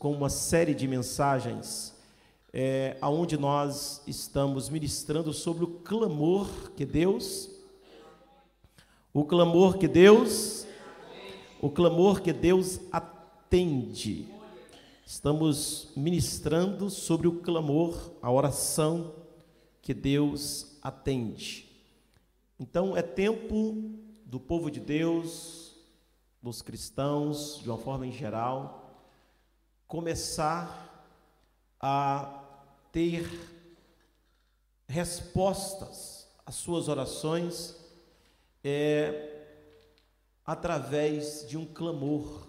com uma série de mensagens é, aonde nós estamos ministrando sobre o clamor que Deus, o clamor que Deus, o clamor que Deus atende. Estamos ministrando sobre o clamor, a oração que Deus atende. Então é tempo do povo de Deus, dos cristãos, de uma forma em geral, começar a ter respostas às suas orações é, através de um clamor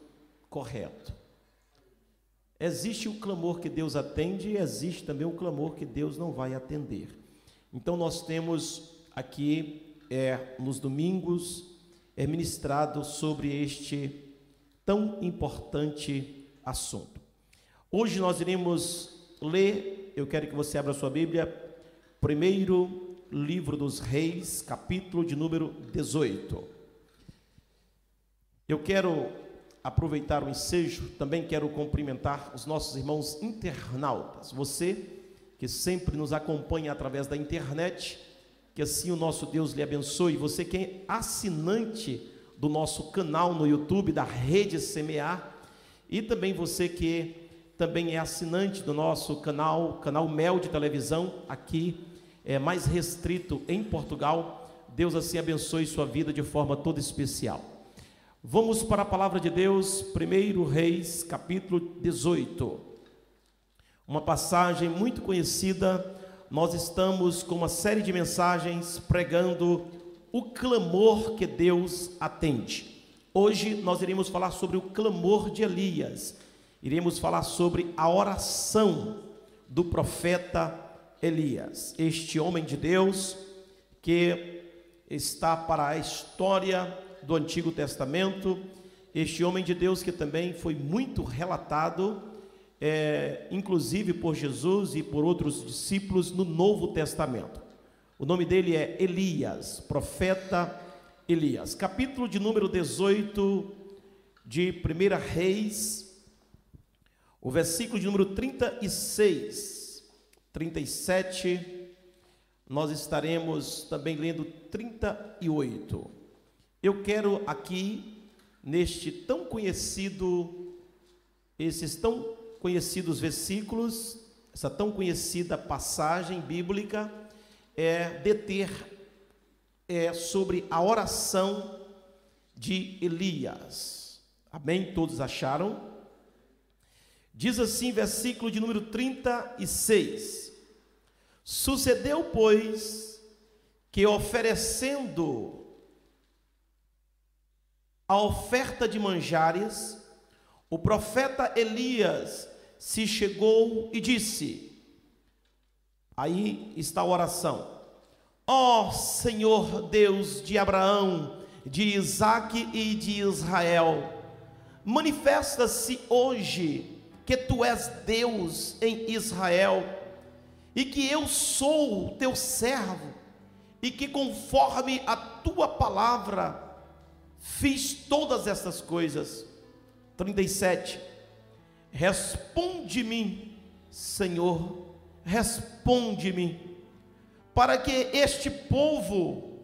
correto. Existe o clamor que Deus atende e existe também o clamor que Deus não vai atender. Então nós temos aqui é, nos domingos é ministrado sobre este tão importante assunto. Hoje nós iremos ler, eu quero que você abra sua Bíblia, primeiro livro dos Reis, capítulo de número 18. Eu quero aproveitar o ensejo, também quero cumprimentar os nossos irmãos internautas. Você que sempre nos acompanha através da internet, que assim o nosso Deus lhe abençoe. Você que é assinante do nosso canal no YouTube da Rede Semear e também você que também é assinante do nosso canal, canal Mel de televisão, aqui é mais restrito em Portugal. Deus assim abençoe sua vida de forma toda especial. Vamos para a palavra de Deus, 1 Reis, capítulo 18. Uma passagem muito conhecida. Nós estamos com uma série de mensagens pregando o clamor que Deus atende. Hoje nós iremos falar sobre o clamor de Elias iremos falar sobre a oração do profeta Elias, este homem de Deus que está para a história do Antigo Testamento, este homem de Deus que também foi muito relatado, é, inclusive por Jesus e por outros discípulos no Novo Testamento. O nome dele é Elias, profeta Elias. Capítulo de número 18 de 1 Reis, o versículo de número 36, 37, nós estaremos também lendo 38. Eu quero aqui, neste tão conhecido, esses tão conhecidos versículos, essa tão conhecida passagem bíblica, é deter é, sobre a oração de Elias. Amém? Todos acharam? Diz assim, versículo de número 36. Sucedeu, pois, que oferecendo a oferta de manjares, o profeta Elias se chegou e disse: Aí está a oração. Ó oh, Senhor Deus de Abraão, de Isaque e de Israel, manifesta-se hoje que tu és Deus em Israel, e que eu sou teu servo, e que conforme a tua palavra fiz todas essas coisas. 37. Responde-me, Senhor, responde-me, para que este povo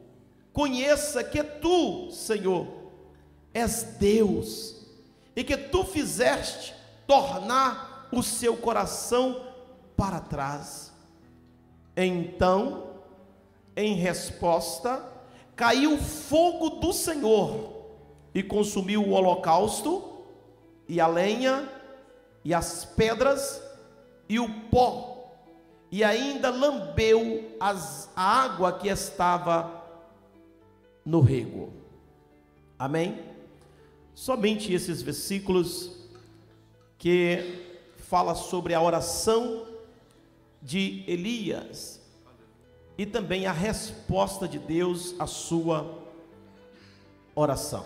conheça que tu, Senhor, és Deus, e que tu fizeste tornar o seu coração para trás. Então, em resposta, caiu fogo do Senhor e consumiu o holocausto, e a lenha, e as pedras, e o pó, e ainda lambeu as, a água que estava no rego. Amém? Somente esses versículos que fala sobre a oração de Elias e também a resposta de Deus à sua oração.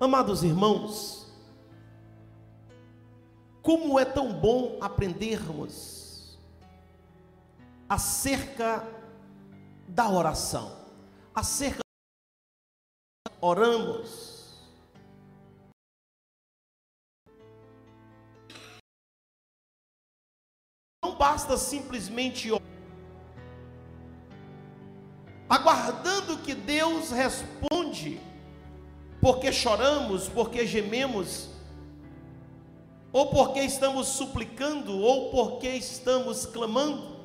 Amados irmãos, como é tão bom aprendermos acerca da oração, acerca oramos basta simplesmente aguardando que Deus responde, porque choramos, porque gememos, ou porque estamos suplicando, ou porque estamos clamando.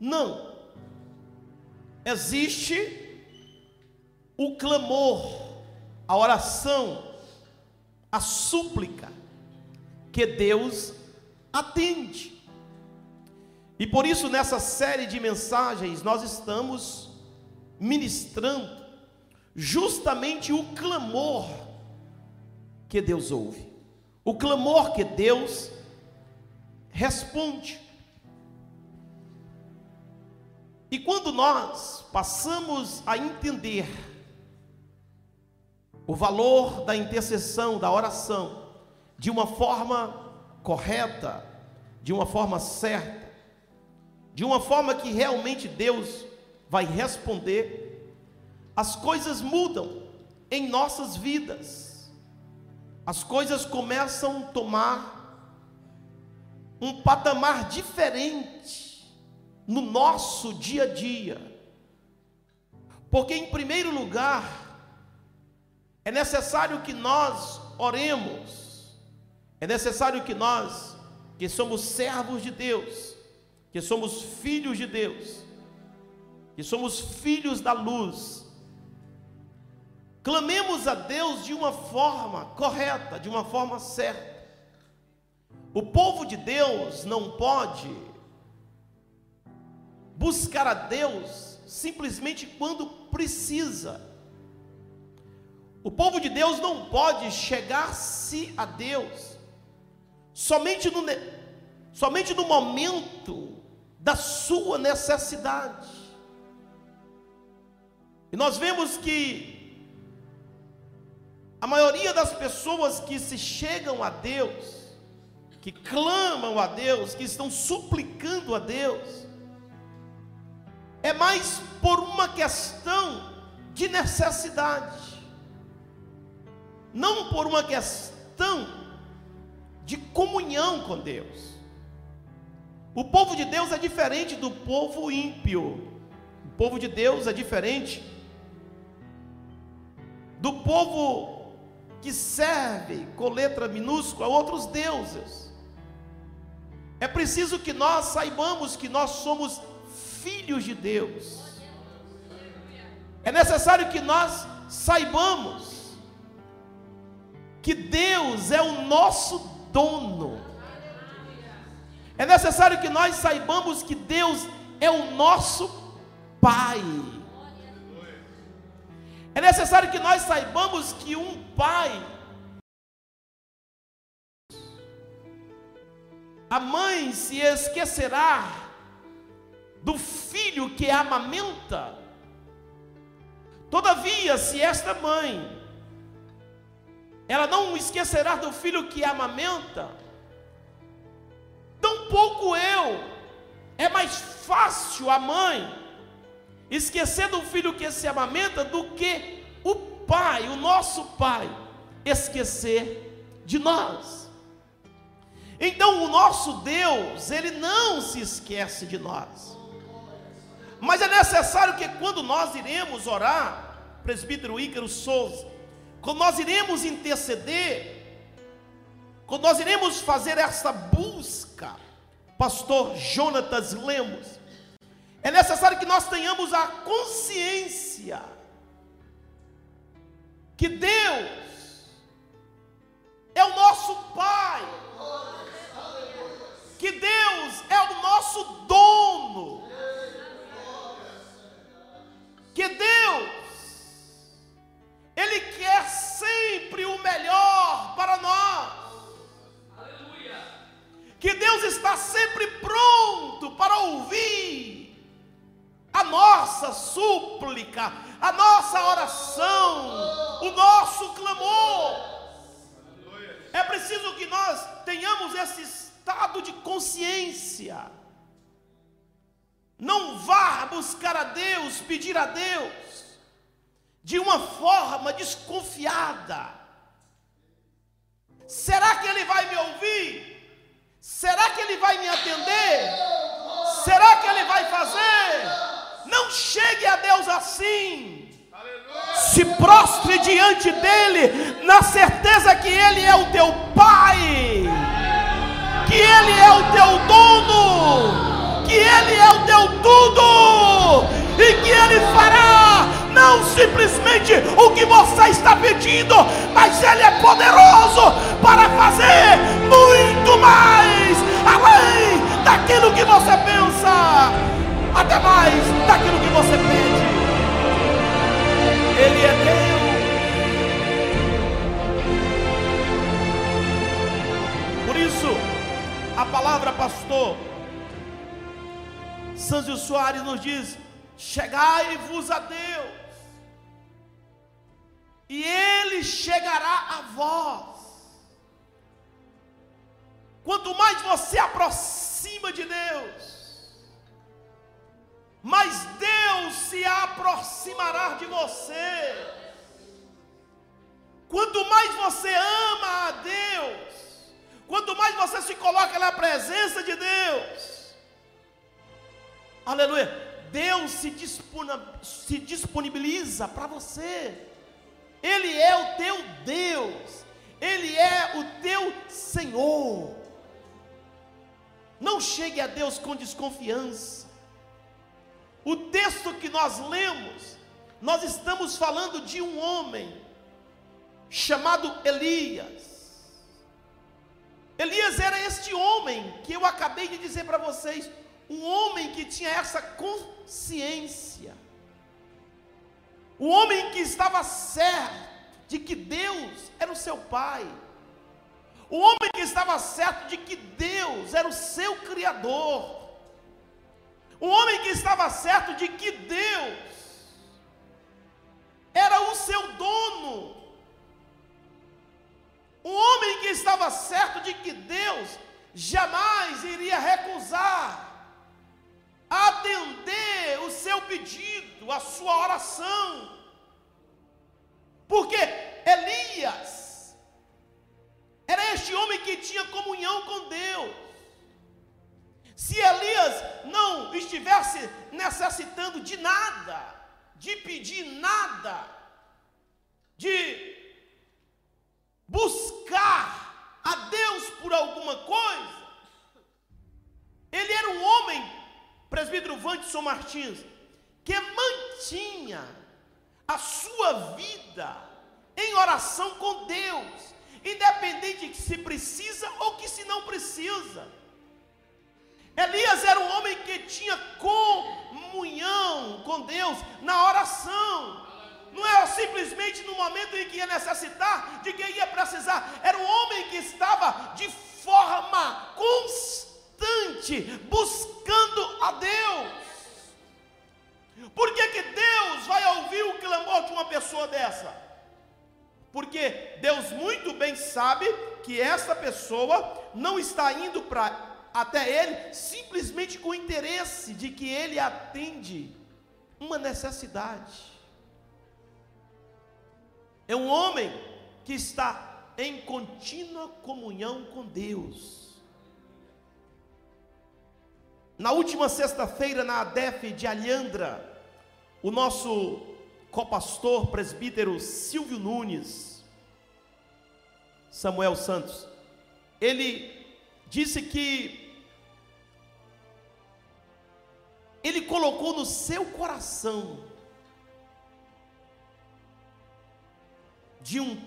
Não. Existe o clamor, a oração, a súplica que Deus atende. E por isso, nessa série de mensagens, nós estamos ministrando justamente o clamor que Deus ouve, o clamor que Deus responde. E quando nós passamos a entender o valor da intercessão, da oração, de uma forma correta, de uma forma certa, de uma forma que realmente Deus vai responder, as coisas mudam em nossas vidas, as coisas começam a tomar um patamar diferente no nosso dia a dia, porque, em primeiro lugar, é necessário que nós oremos, é necessário que nós, que somos servos de Deus, que somos filhos de Deus, que somos filhos da luz, clamemos a Deus de uma forma correta, de uma forma certa. O povo de Deus não pode buscar a Deus simplesmente quando precisa. O povo de Deus não pode chegar-se a Deus somente no, somente no momento da sua necessidade. E nós vemos que a maioria das pessoas que se chegam a Deus, que clamam a Deus, que estão suplicando a Deus, é mais por uma questão de necessidade, não por uma questão de comunhão com Deus. O povo de Deus é diferente do povo ímpio. O povo de Deus é diferente do povo que serve com letra minúscula a outros deuses. É preciso que nós saibamos que nós somos filhos de Deus. É necessário que nós saibamos que Deus é o nosso dono. É necessário que nós saibamos que Deus é o nosso Pai. É necessário que nós saibamos que um pai, a mãe se esquecerá do filho que amamenta. Todavia, se esta mãe, ela não esquecerá do filho que amamenta, Tampouco eu. É mais fácil a mãe esquecer do filho que se amamenta do que o pai, o nosso pai, esquecer de nós. Então o nosso Deus, ele não se esquece de nós. Mas é necessário que quando nós iremos orar, presbítero Ícaro Souza, quando nós iremos interceder, quando nós iremos fazer essa busca, pastor Jonatas Lemos, é necessário que nós tenhamos a consciência que Deus é o nosso Pai, que Deus é o nosso dono, que Deus, Ele quer sempre o melhor para nós que Deus está sempre pronto para ouvir a nossa súplica, a nossa oração, o nosso clamor. É preciso que nós tenhamos esse estado de consciência. Não vá buscar a Deus, pedir a Deus, de uma forma desconfiada. Será que Ele vai me ouvir? Será que ele vai me atender? Será que ele vai fazer? Não chegue a Deus assim. Se prostre diante dele, na certeza que ele é o teu Pai, que ele é o teu dono, que ele é o teu tudo, e que ele fará não simplesmente o que você está pedindo, mas Ele é poderoso para fazer muito mais, além daquilo que você pensa, até mais daquilo que você pede. Ele é Deus. Por isso, a palavra pastor Sanzio Soares nos diz: chegai-vos a Deus e ele chegará a vós. Quanto mais você aproxima de Deus, mais Deus se aproximará de você. Quanto mais você ama a Deus, quanto mais você se coloca na presença de Deus, aleluia, Deus se, disponibiliza para você. Ele é o teu Deus, Ele é o teu Senhor. Não chegue a Deus com desconfiança. O texto que nós lemos, nós estamos falando de um homem chamado Elias. Elias era este homem que eu acabei de dizer para vocês, um homem que tinha essa consciência o homem que estava certo de que Deus era o seu pai. O homem que estava certo de que Deus era o seu criador. O homem que estava certo de que Deus era o seu dono. O homem que estava certo de que Deus jamais iria recusar atender o seu pedido, a sua oração. Porque Elias era este homem que tinha comunhão com Deus. Se Elias não estivesse necessitando de nada, de pedir nada, de buscar a Deus por alguma coisa, ele era um homem presbítero Vanderson Martins, que mantinha a sua vida em oração com Deus, independente de se precisa ou que se não precisa. Elias era um homem que tinha comunhão com Deus na oração. Não era simplesmente no momento em que ia necessitar, de que ia precisar. Era um homem que estava de forma constante constante buscando a Deus. Por que, que Deus vai ouvir o clamor de uma pessoa dessa? Porque Deus muito bem sabe que essa pessoa não está indo para até ele simplesmente com o interesse de que ele atende uma necessidade. É um homem que está em contínua comunhão com Deus. Na última sexta-feira, na ADEF de Alhandra, o nosso copastor presbítero Silvio Nunes, Samuel Santos, ele disse que ele colocou no seu coração de uns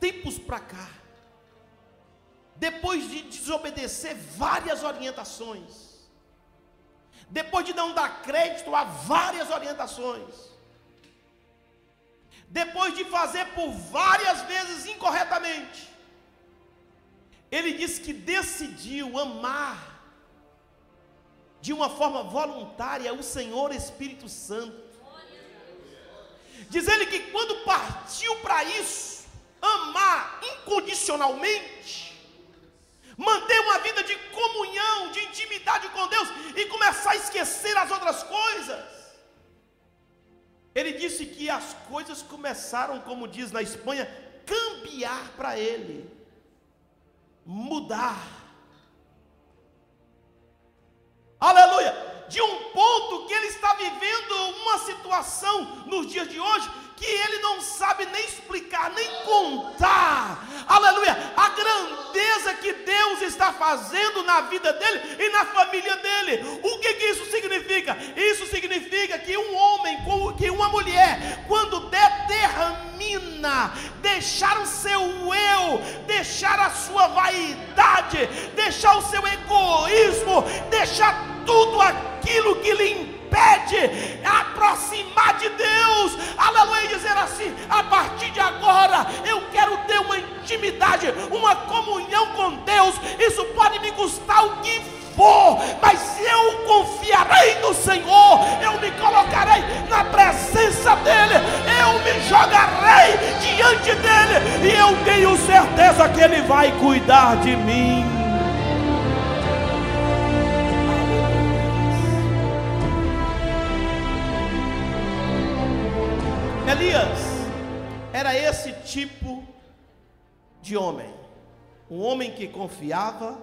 tempos para cá, depois de desobedecer várias orientações, depois de não dar crédito a várias orientações, depois de fazer por várias vezes incorretamente, ele disse que decidiu amar de uma forma voluntária o Senhor Espírito Santo. Diz ele que quando partiu para isso, amar incondicionalmente, manter uma vida de comunhão, de intimidade com Deus e começar a esquecer as outras coisas. Ele disse que as coisas começaram, como diz na Espanha, cambiar para ele, mudar. Aleluia! De um ponto que ele está vivendo uma situação nos dias de hoje que ele não sabe nem explicar, nem contar, aleluia, a grandeza que Deus está fazendo na vida dele e na família dele. O que, que isso significa? Isso significa que um homem, que uma mulher, quando determina deixar o seu eu, deixar a sua vaidade, deixar o seu egoísmo, deixar tudo aquilo que lhe impede aproximar de Deus, aleluia, dizer assim: a partir de agora eu quero ter uma intimidade, uma comunhão com Deus. Isso pode me custar o que for, mas eu confiarei no Senhor, eu me colocarei na presença dEle, eu me jogarei diante dEle, e eu tenho certeza que Ele vai cuidar de mim. Elias era esse tipo de homem, um homem que confiava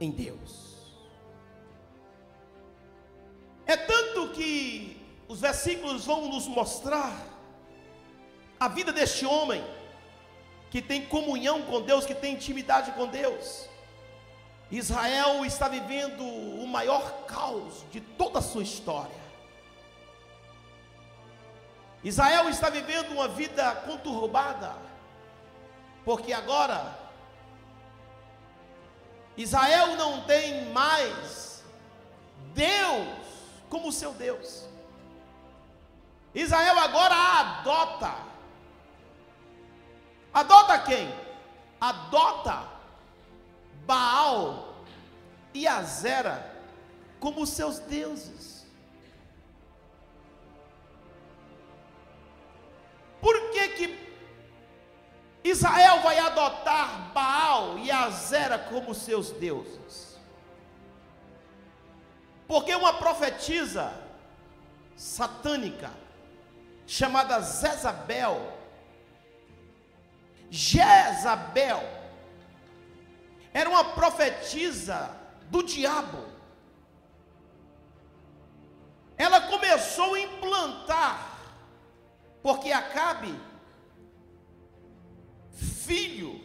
em Deus. É tanto que os versículos vão nos mostrar a vida deste homem que tem comunhão com Deus, que tem intimidade com Deus. Israel está vivendo o maior caos de toda a sua história. Israel está vivendo uma vida conturbada, porque agora Israel não tem mais Deus como seu Deus. Israel agora adota. Adota quem? Adota Baal e Azera como seus deuses. Vai adotar Baal e Azera como seus deuses? Porque uma profetisa satânica chamada Jezabel Jezabel era uma profetisa do diabo. Ela começou a implantar porque Acabe, filho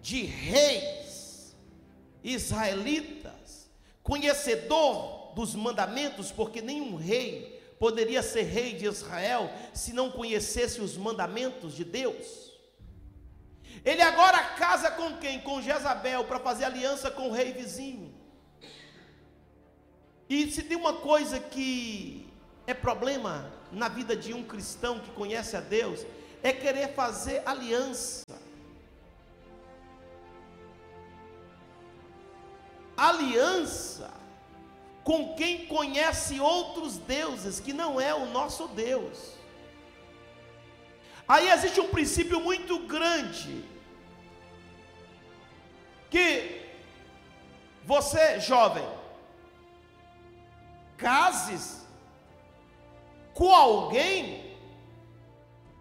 de reis israelitas, conhecedor dos mandamentos, porque nenhum rei poderia ser rei de Israel se não conhecesse os mandamentos de Deus. Ele agora casa com quem? Com Jezabel, para fazer aliança com o rei vizinho. E se tem uma coisa que é problema na vida de um cristão que conhece a Deus é querer fazer aliança. Aliança com quem conhece outros deuses que não é o nosso Deus. Aí existe um princípio muito grande que você, jovem, cases com alguém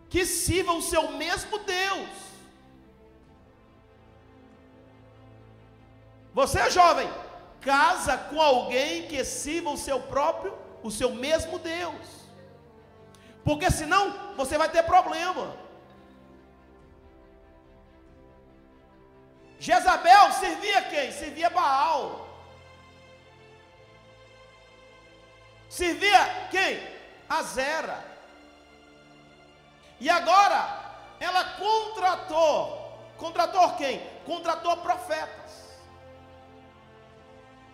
que sirva o seu mesmo Deus. Você é jovem, casa com alguém que sirva o seu próprio, o seu mesmo Deus. Porque senão você vai ter problema. Jezabel servia quem? Servia Baal. Servia quem? Azera. E agora, ela contratou, contratou quem? Contratou profetas.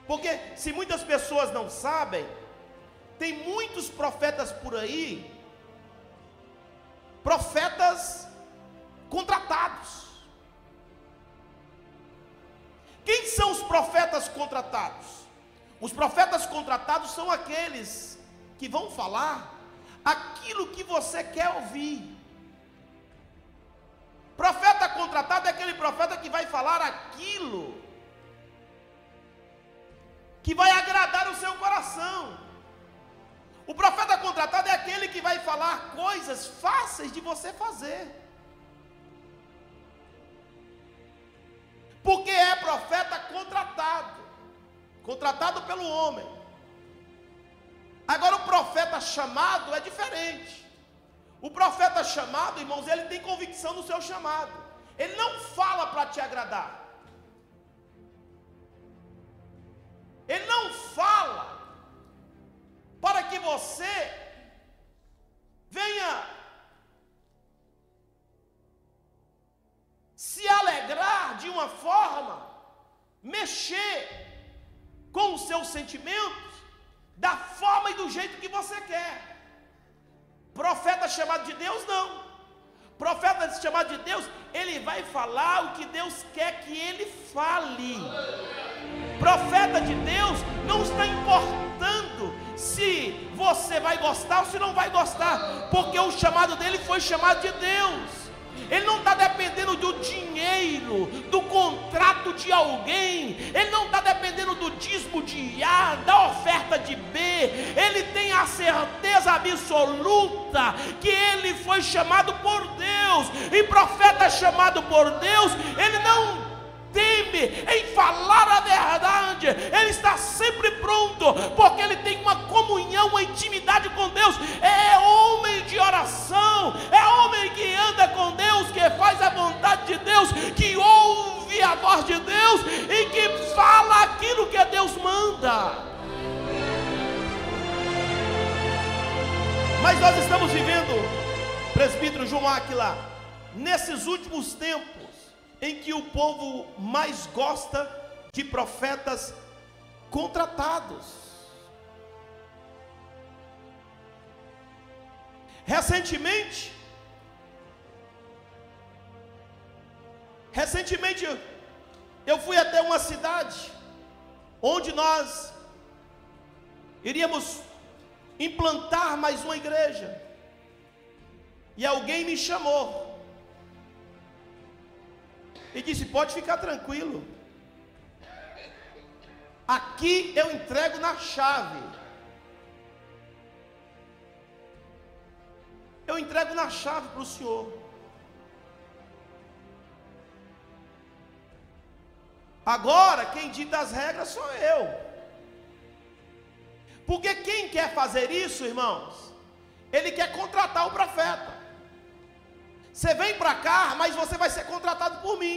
Porque se muitas pessoas não sabem, tem muitos profetas por aí, profetas contratados. Quem são os profetas contratados? Os profetas contratados são aqueles que vão falar aquilo que você quer ouvir. Profeta contratado é aquele profeta que vai falar aquilo que vai agradar o seu coração. O profeta contratado é aquele que vai falar coisas fáceis de você fazer. Porque é profeta contratado contratado pelo homem Agora, o profeta chamado é diferente. O profeta chamado, irmãos, ele tem convicção no seu chamado. Ele não fala para te agradar. Ele não fala para que você venha se alegrar de uma forma, mexer com os seus sentimentos da forma e do jeito que você quer. Profeta chamado de Deus, não. Profeta chamado de Deus, ele vai falar o que Deus quer que ele fale. Profeta de Deus não está importando se você vai gostar ou se não vai gostar, porque o chamado dele foi chamado de Deus. Ele não está dependendo do dinheiro, do contrato de alguém, ele não está dependendo do dízimo de A, da oferta de B, ele tem a certeza absoluta que ele foi chamado por Deus, e profeta chamado por Deus, ele não teme em falar a verdade, ele está sempre pronto, porque ele tem uma comunhão, uma intimidade com Deus, é homem de oração, é homem que anda com Deus, que faz a vontade de Deus, que ouve a voz de Deus e que fala aquilo que Deus manda. Mas nós estamos vivendo, presbítero João Aquila, nesses últimos tempos, em que o povo mais gosta de profetas contratados. Recentemente, recentemente eu fui até uma cidade onde nós iríamos implantar mais uma igreja. E alguém me chamou e disse: Pode ficar tranquilo. Aqui eu entrego na chave. Eu entrego na chave para o Senhor. Agora, quem dita as regras sou eu. Porque quem quer fazer isso, irmãos, ele quer contratar o profeta. Você vem para cá, mas você vai ser contratado por mim.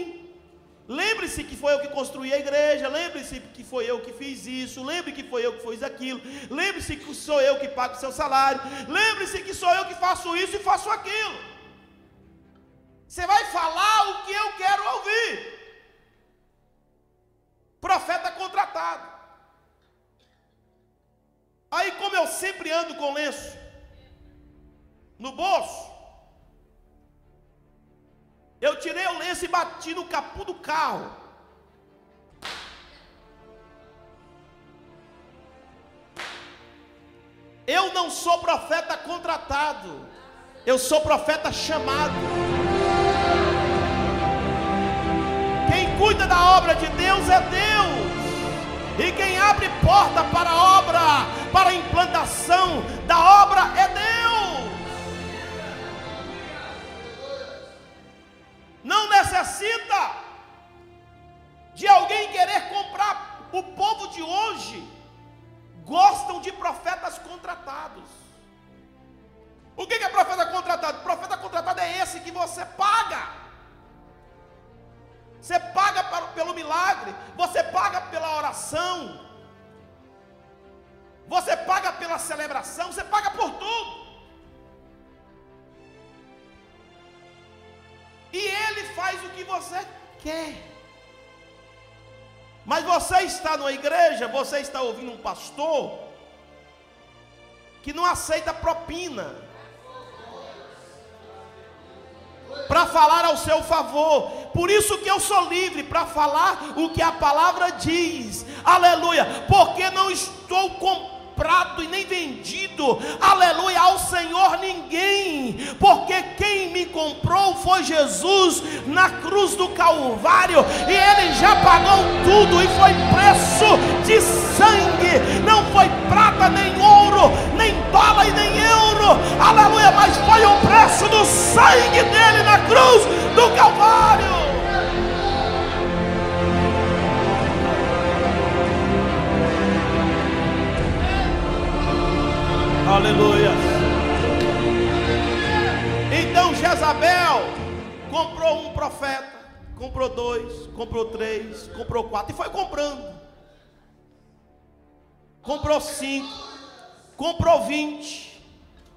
Lembre-se que foi eu que construí a igreja, lembre-se que foi eu que fiz isso, lembre que foi eu que fiz aquilo, lembre-se que sou eu que pago o seu salário, lembre-se que sou eu que faço isso e faço aquilo. Você vai falar o que eu quero ouvir. Profeta contratado. Aí, como eu sempre ando com lenço no bolso, eu tirei o lenço e bati no capu do carro. Eu não sou profeta contratado, eu sou profeta chamado. Quem cuida da obra de Deus é Deus. E quem abre porta para a obra, para a implantação da obra é Deus. Necessita de alguém querer comprar. O povo de hoje gostam de profetas contratados. O que é profeta contratado? Profeta contratado é esse que você paga. Você paga pelo milagre, você paga pela oração, você paga pela celebração, você paga por tudo. E ele faz o que você quer. Mas você está numa igreja, você está ouvindo um pastor que não aceita propina para falar ao seu favor. Por isso que eu sou livre para falar o que a palavra diz. Aleluia. Porque não estou com comprado e nem vendido, aleluia, ao Senhor ninguém, porque quem me comprou foi Jesus na cruz do Calvário, e Ele já pagou tudo, e foi preço de sangue, não foi prata, nem ouro, nem dólar e nem euro, aleluia, mas foi o preço do sangue dele na cruz do Calvário. Aleluia. Então Jezabel comprou um profeta, comprou dois, comprou três, comprou quatro e foi comprando. Comprou cinco, comprou vinte.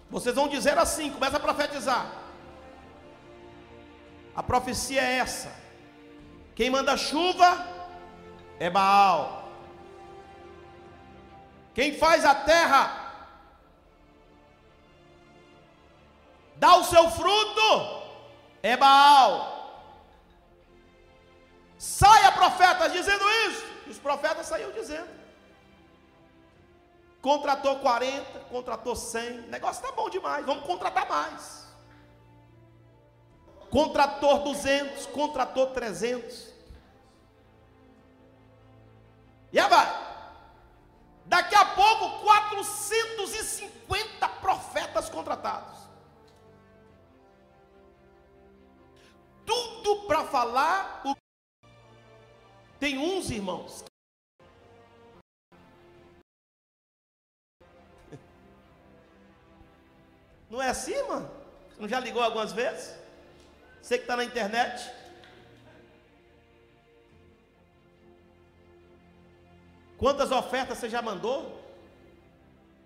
Vocês vão dizer assim, começa a profetizar. A profecia é essa. Quem manda chuva é Baal. Quem faz a terra dá o seu fruto é Baal. Saia profetas dizendo isso. E os profetas saíram dizendo. Contratou 40, contratou 100. O negócio está bom demais. Vamos contratar mais. Contratou 200, contratou 300. E aí vai. Daqui a pouco, 450 profetas contratados. Tudo para falar o tem uns irmãos. Não é assim, mano? Você não já ligou algumas vezes? Você que está na internet. Quantas ofertas você já mandou?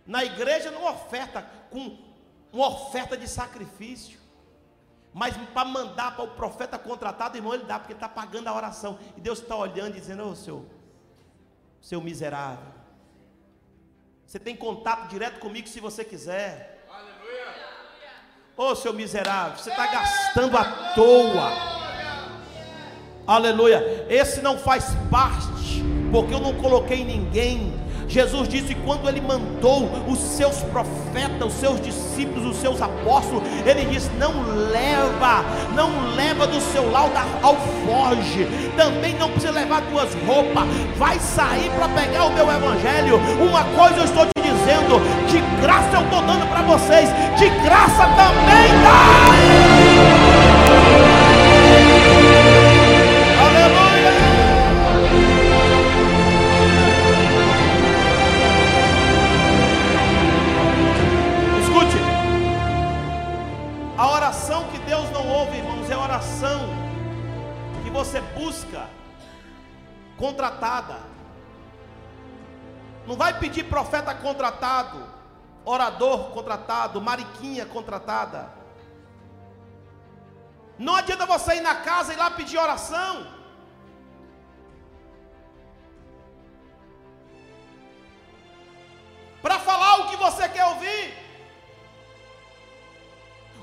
Na igreja não oferta com uma oferta de sacrifício. Mas para mandar para o profeta contratado, irmão, ele dá, porque está pagando a oração. E Deus está olhando e dizendo: Ô oh, seu, seu miserável, você tem contato direto comigo se você quiser. Ô oh, seu miserável, você está gastando à toa. Aleluia. Esse não faz parte, porque eu não coloquei ninguém Jesus disse: quando ele mandou os seus profetas, os seus discípulos, os seus apóstolos, ele disse: não leva, não leva do seu lar ao foge, também não precisa levar duas roupas, vai sair para pegar o meu evangelho. Uma coisa eu estou te dizendo: de graça eu estou dando para vocês, de graça também dá. Você busca contratada. Não vai pedir profeta contratado, orador contratado, mariquinha contratada. Não adianta você ir na casa e lá pedir oração. Para falar o que você quer ouvir.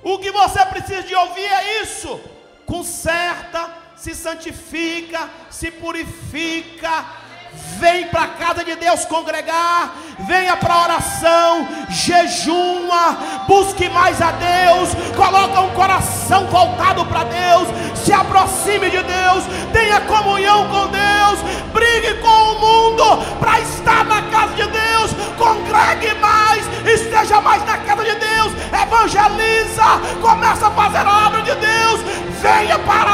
O que você precisa de ouvir é isso. Conserta se santifica, se purifica, vem para a casa de Deus congregar, venha para a oração, jejuma, busque mais a Deus, coloca um coração voltado para Deus, se aproxime de Deus, tenha comunhão com Deus, brigue com o mundo para estar na casa de Deus, congregue mais, esteja mais na casa de Deus, evangeliza, começa a fazer a obra de Deus, venha para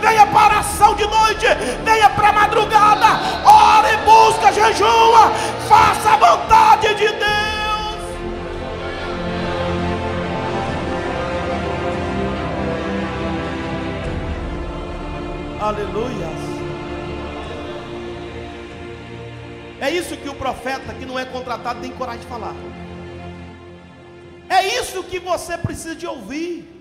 venha para a oração de noite, venha para a madrugada, ore, busca, jejua, faça a vontade de Deus. Aleluia. É isso que o profeta que não é contratado tem coragem de falar. É isso que você precisa de ouvir.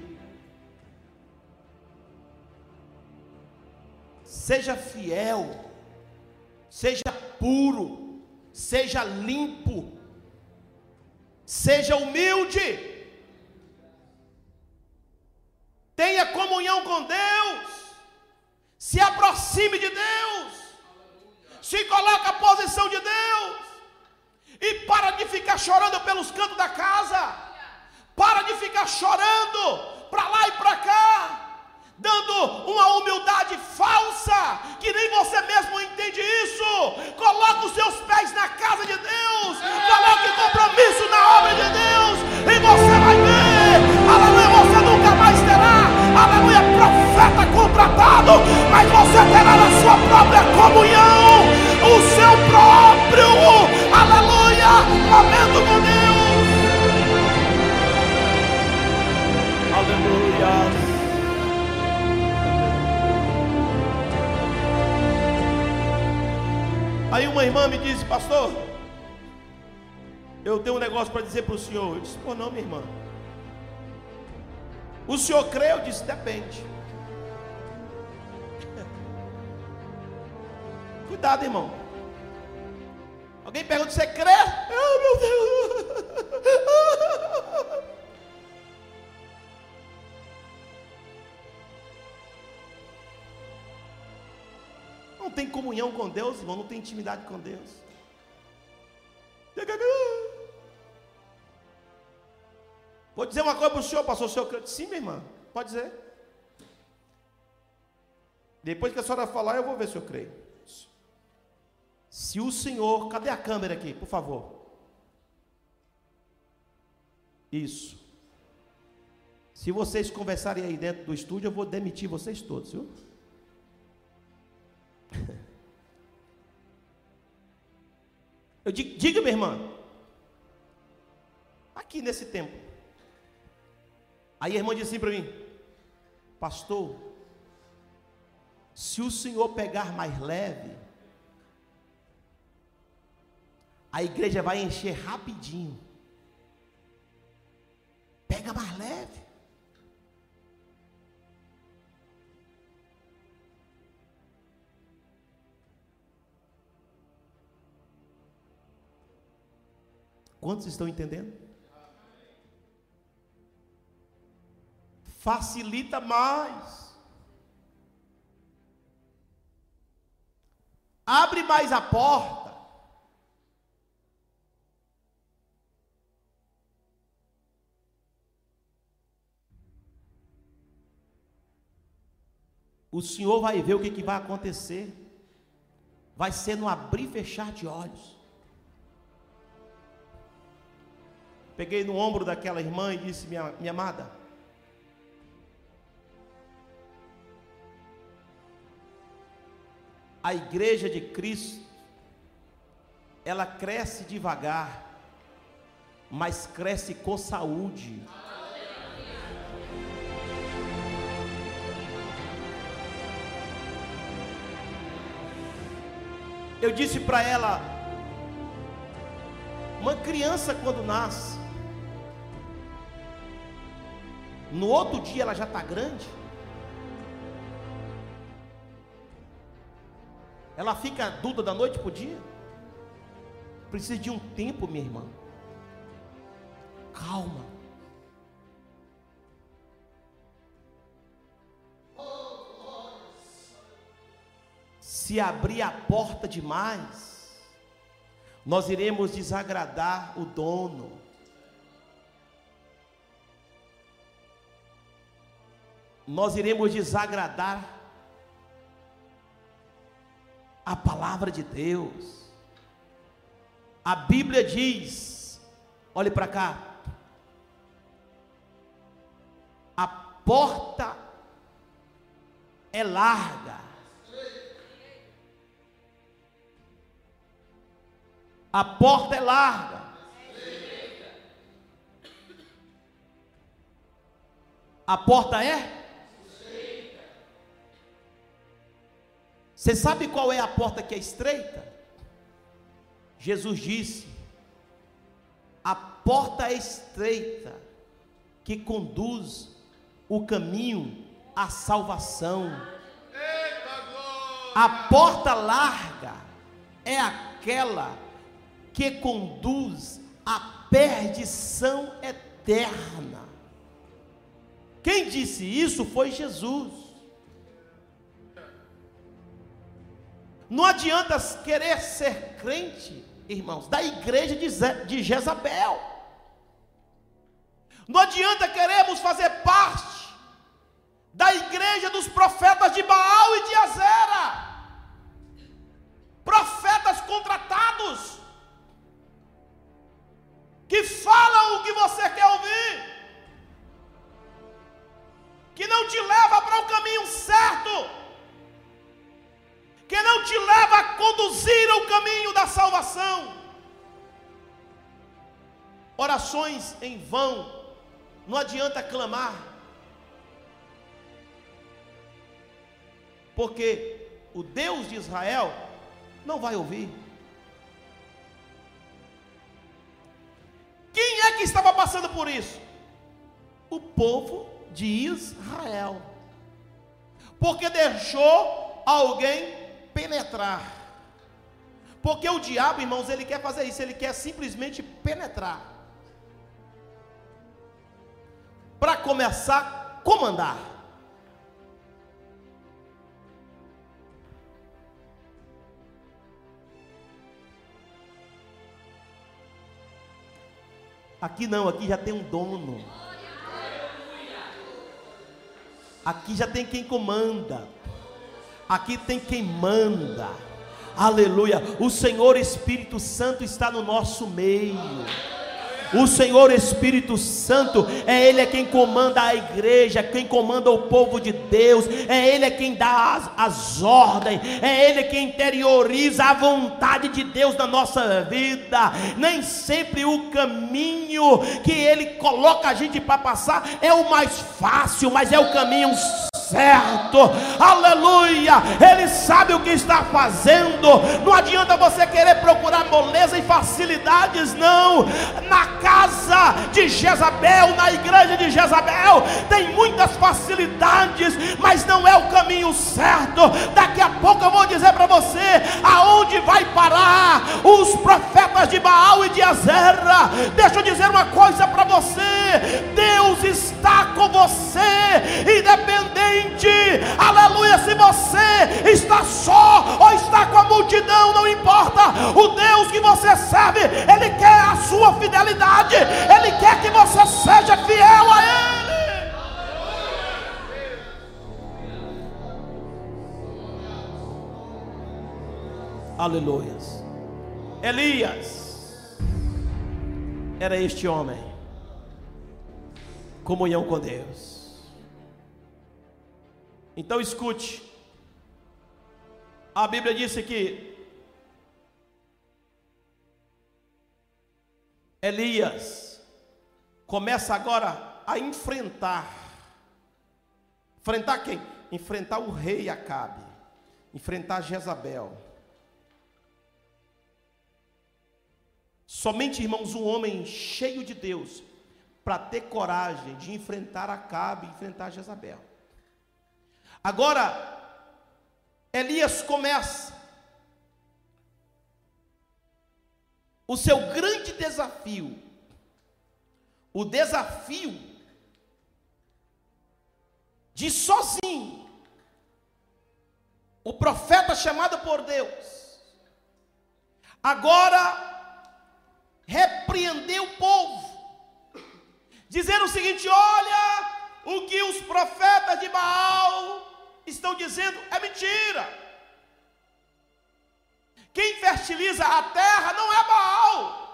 Seja fiel, seja puro, seja limpo, seja humilde, tenha comunhão com Deus, se aproxime de Deus, se coloque à posição de Deus, e para de ficar chorando pelos cantos da casa, para de ficar chorando para lá e para cá dando uma humildade falsa, que nem você mesmo entende isso. Coloque os seus pés na casa de Deus, coloque compromisso na obra de Deus, e você vai ver, aleluia, você nunca mais terá, aleluia, profeta contratado, mas você terá na sua própria comunhão, o seu próprio, aleluia, momento com Deus. Aleluia. Aí uma irmã me disse, pastor, eu tenho um negócio para dizer para o senhor. Eu disse, pô, não, minha irmã. O senhor crê? Eu disse, depende. Cuidado, irmão. Alguém pergunta, você crê? Oh, meu Deus. Não tem comunhão com Deus, irmão, não tem intimidade com Deus. Vou dizer uma coisa para o senhor, pastor, o senhor Sim, minha irmã, pode dizer. Depois que a senhora falar, eu vou ver se eu creio. Se o senhor, cadê a câmera aqui, por favor? Isso. Se vocês conversarem aí dentro do estúdio, eu vou demitir vocês todos, viu? Eu digo, diga, minha irmã. Aqui nesse tempo. Aí a irmã disse assim para mim: Pastor, se o senhor pegar mais leve, a igreja vai encher rapidinho. Pega mais leve. Quantos estão entendendo? facilita mais. Abre mais a porta. O Senhor vai ver o que, que vai acontecer. Vai ser no abrir e fechar de olhos. Peguei no ombro daquela irmã e disse: Minha, minha amada, a igreja de Cristo, ela cresce devagar, mas cresce com saúde. Eu disse para ela, uma criança quando nasce, no outro dia ela já está grande. Ela fica adulta da noite para o dia? Precisa de um tempo, minha irmã. Calma. Se abrir a porta demais, nós iremos desagradar o dono. Nós iremos desagradar a palavra de Deus. A Bíblia diz: olhe para cá, a porta é larga. A porta é larga. A porta é? Você sabe qual é a porta que é estreita? Jesus disse: a porta é estreita que conduz o caminho à salvação. A porta larga é aquela que conduz à perdição eterna. Quem disse isso foi Jesus. Não adianta querer ser crente, irmãos, da igreja de Jezabel. Não adianta queremos fazer parte da igreja dos profetas de Baal e de Azera. Profetas contratados que falam o que você quer ouvir, que não te leva para o caminho certo que não te leva a conduzir ao caminho da salvação. Orações em vão, não adianta clamar, porque o Deus de Israel não vai ouvir. Quem é que estava passando por isso? O povo de Israel, porque deixou alguém penetrar. Porque o diabo, irmãos, ele quer fazer isso, ele quer simplesmente penetrar. Para começar comandar. Aqui não, aqui já tem um dono. Aqui já tem quem comanda. Aqui tem quem manda. Aleluia. O Senhor Espírito Santo está no nosso meio. O Senhor Espírito Santo é Ele é quem comanda a igreja, quem comanda o povo de Deus, é Ele é quem dá as, as ordens, é Ele quem interioriza a vontade de Deus na nossa vida. Nem sempre o caminho que Ele coloca a gente para passar é o mais fácil, mas é o caminho certo, aleluia. Ele sabe o que está fazendo. Não adianta você querer procurar moleza e facilidades, não. Na casa de Jezabel, na igreja de Jezabel, tem muitas facilidades, mas não é o caminho certo. Daqui a pouco eu vou dizer para você aonde vai parar os profetas de Baal e de Azera. Deixa eu dizer uma coisa para você: Deus está com você, independente aleluia, se você está só ou está com a multidão, não importa, o Deus que você serve, Ele quer a sua fidelidade, Ele quer que você seja fiel a Ele. Aleluia. Elias era este homem, comunhão com Deus. Então escute. A Bíblia disse que Elias começa agora a enfrentar. Enfrentar quem? Enfrentar o rei Acabe. Enfrentar Jezabel. Somente, irmãos, um homem cheio de Deus para ter coragem de enfrentar Acabe, enfrentar Jezabel. Agora, Elias começa. O seu grande desafio, o desafio de sozinho, o profeta chamado por Deus, agora repreender o povo, dizendo o seguinte: olha, o que os profetas de Baal estão dizendo é mentira. Quem fertiliza a terra não é Baal.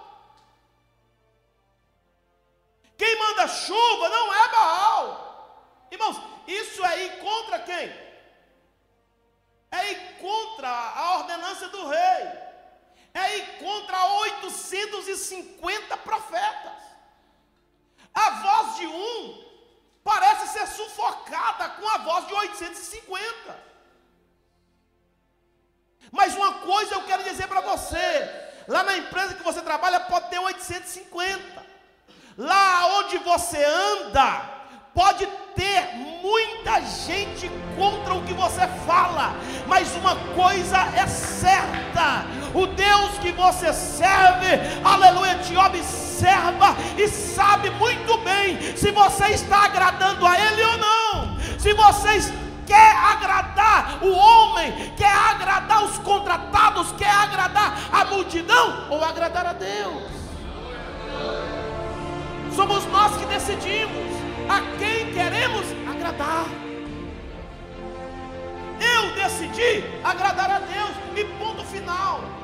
Quem manda chuva não é Baal. Irmãos, isso é ir contra quem? É ir contra a ordenança do rei. É ir contra 850 profetas. A voz de um parece ser sufocada com a voz de 850. Mas uma coisa eu quero dizer para você: lá na empresa que você trabalha pode ter 850. Lá onde você anda, pode ter muita gente contra o que você fala, mas uma coisa é certa: o Deus que você serve, aleluia, te observa e sabe muito bem se você está agradando a Ele ou não. Se você quer agradar o homem, quer agradar os contratados, quer agradar a multidão ou agradar a Deus. Somos nós que decidimos a quem queremos agradar. Eu decidi agradar a Deus e ponto final.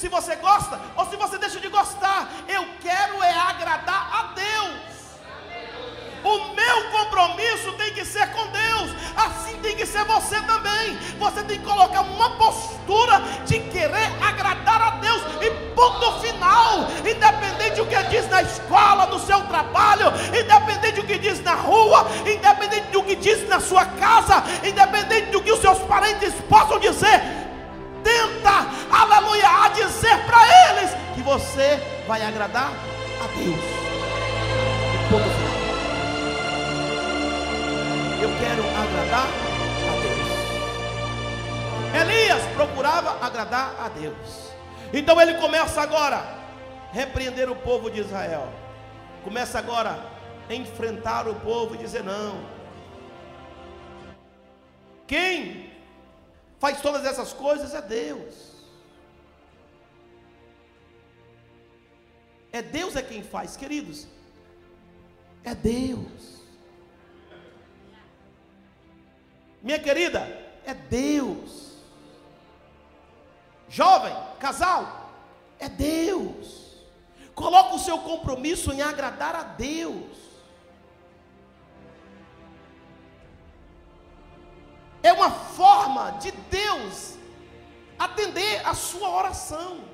Se você gosta ou se você deixa de gostar. Eu quero é agradar a Deus. O meu compromisso tem que ser com Deus, assim tem que ser você também. Você tem que colocar uma postura de querer agradar a Deus, e ponto final. Independente do que diz na escola, no seu trabalho, independente do que diz na rua, independente do que diz na sua casa, independente do que os seus parentes possam dizer, tenta, aleluia, a dizer para eles que você vai agradar a Deus. E ponto final. Eu quero agradar a Deus. Elias procurava agradar a Deus. Então ele começa agora a repreender o povo de Israel. Começa agora a enfrentar o povo e dizer: não. Quem faz todas essas coisas é Deus. É Deus é quem faz, queridos. É Deus. Minha querida, é Deus. Jovem, casal, é Deus. Coloca o seu compromisso em agradar a Deus. É uma forma de Deus atender a sua oração.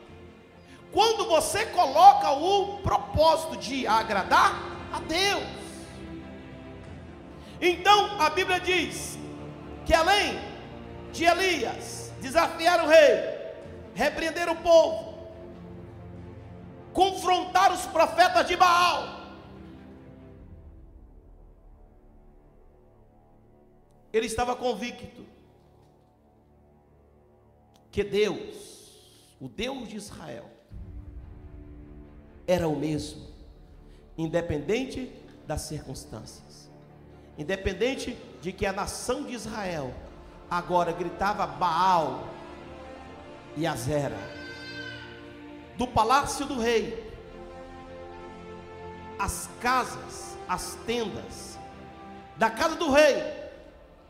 Quando você coloca o propósito de agradar a Deus. Então a Bíblia diz que além de Elias desafiar o rei, repreender o povo, confrontar os profetas de Baal. Ele estava convicto que Deus, o Deus de Israel, era o mesmo, independente das circunstâncias, independente de que a nação de Israel agora gritava Baal e Azera do palácio do rei, as casas, as tendas, da casa do rei,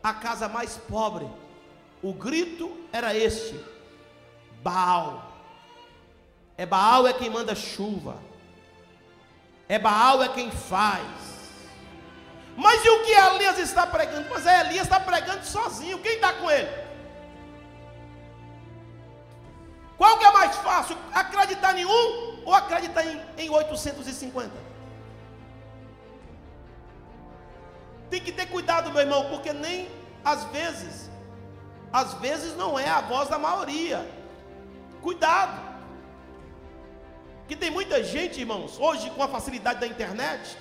a casa mais pobre, o grito era este: Baal. É Baal é quem manda chuva. É Baal é quem faz. Mas e o que Elias está pregando? Mas é Elias está pregando sozinho. Quem está com ele? Qual que é mais fácil? Acreditar em um ou acreditar em, em 850? Tem que ter cuidado, meu irmão, porque nem às vezes, às vezes não é a voz da maioria. Cuidado. Que tem muita gente, irmãos, hoje com a facilidade da internet,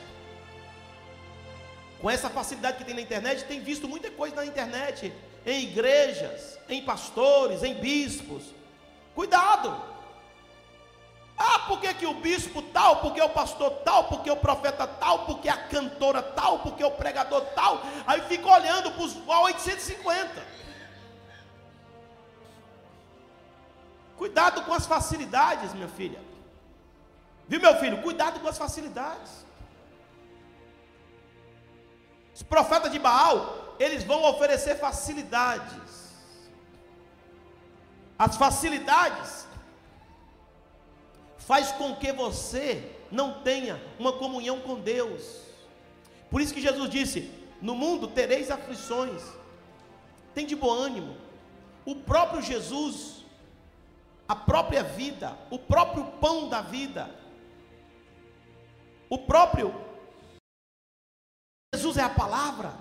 com essa facilidade que tem na internet, tem visto muita coisa na internet, em igrejas, em pastores, em bispos, Cuidado. Ah, porque que o bispo tal, porque o pastor tal, porque o profeta tal, porque a cantora tal, porque o pregador tal. Aí fica olhando para os 850. Cuidado com as facilidades, minha filha. Viu, meu filho? Cuidado com as facilidades. Os profetas de Baal, eles vão oferecer facilidades as facilidades faz com que você não tenha uma comunhão com Deus. Por isso que Jesus disse: "No mundo tereis aflições. Tem de bom ânimo". O próprio Jesus, a própria vida, o próprio pão da vida, o próprio Jesus é a palavra.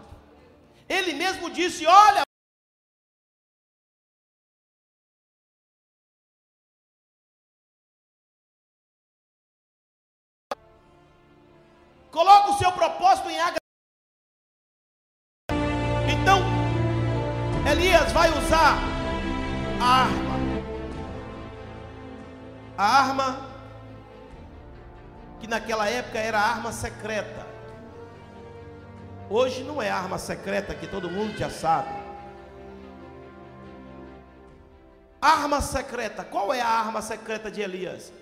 Ele mesmo disse: "Olha, Coloca o seu propósito em agradar. Então, Elias vai usar a arma. A arma que naquela época era arma secreta. Hoje não é arma secreta que todo mundo já sabe. Arma secreta. Qual é a arma secreta de Elias?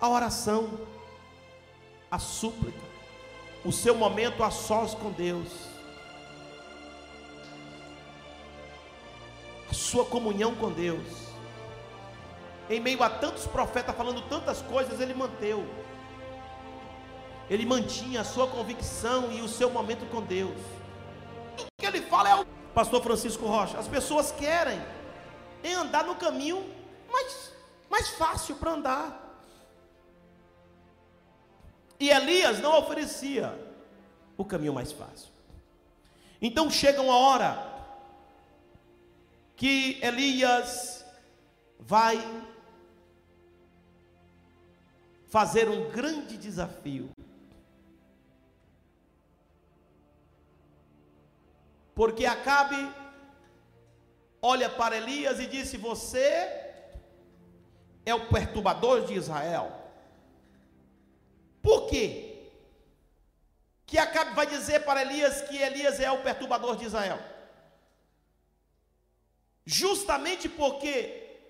A oração a súplica, o seu momento a sós com Deus, a sua comunhão com Deus. Em meio a tantos profetas falando tantas coisas, ele manteve. Ele mantinha a sua convicção e o seu momento com Deus. O que ele fala é o pastor Francisco Rocha. As pessoas querem andar no caminho mais, mais fácil para andar. E Elias não oferecia o caminho mais fácil. Então chega uma hora que Elias vai fazer um grande desafio. Porque Acabe olha para Elias e disse: Você é o perturbador de Israel. Por quê? Que Acabe vai dizer para Elias que Elias é o perturbador de Israel. Justamente porque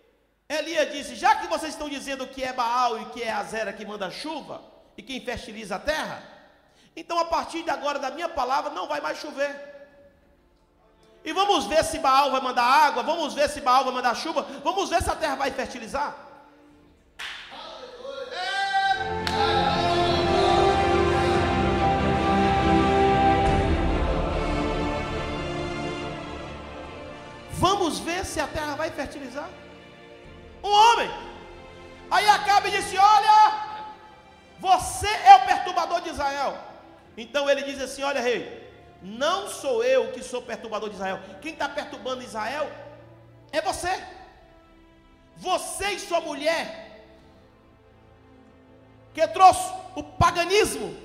Elias disse: Já que vocês estão dizendo que é Baal e que é Azera que manda chuva e quem fertiliza a terra, então a partir de agora da minha palavra não vai mais chover. E vamos ver se Baal vai mandar água, vamos ver se Baal vai mandar chuva, vamos ver se a terra vai fertilizar. Vamos ver se a terra vai fertilizar. Um homem. Aí Acabe disse: Olha, você é o perturbador de Israel. Então ele diz assim: Olha, rei, não sou eu que sou perturbador de Israel. Quem está perturbando Israel é você. Você e sua mulher, que trouxe o paganismo,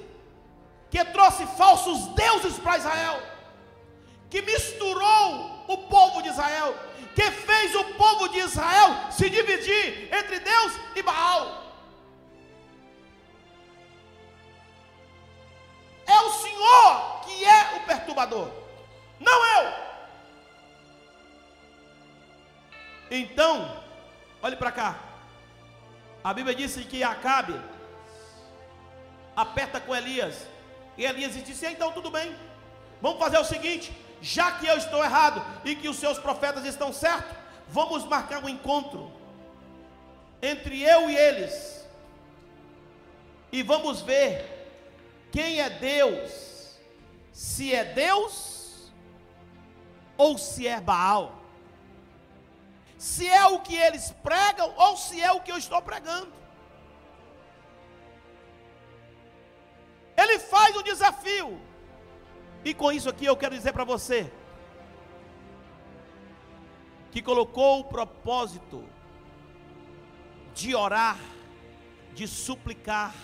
que trouxe falsos deuses para Israel, que misturou o povo de Israel, que fez o povo de Israel se dividir entre Deus e Baal. É o Senhor que é o perturbador, não eu. Então, olhe para cá. A Bíblia disse que Acabe aperta com Elias. E Elias disse: então tudo bem. Vamos fazer o seguinte: já que eu estou errado e que os seus profetas estão certos, vamos marcar um encontro entre eu e eles. E vamos ver quem é Deus, se é Deus ou se é Baal, se é o que eles pregam ou se é o que eu estou pregando. Ele faz o desafio, e com isso aqui eu quero dizer para você que colocou o propósito de orar, de suplicar,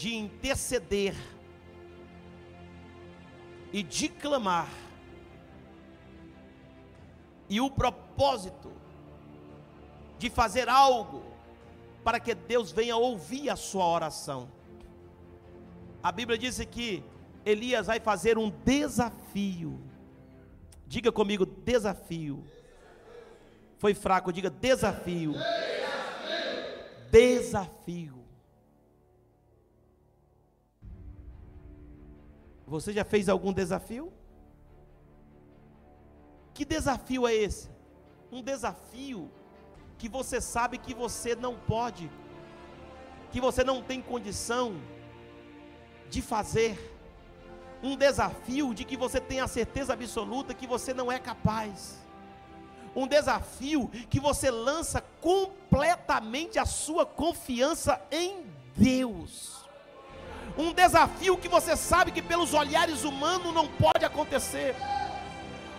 de interceder e de clamar. E o propósito de fazer algo para que Deus venha ouvir a sua oração. A Bíblia diz que Elias vai fazer um desafio. Diga comigo, desafio. Foi fraco, diga desafio. Desafio. desafio. Você já fez algum desafio? Que desafio é esse? Um desafio que você sabe que você não pode, que você não tem condição de fazer. Um desafio de que você tem a certeza absoluta que você não é capaz. Um desafio que você lança completamente a sua confiança em Deus um desafio que você sabe que pelos olhares humanos não pode acontecer.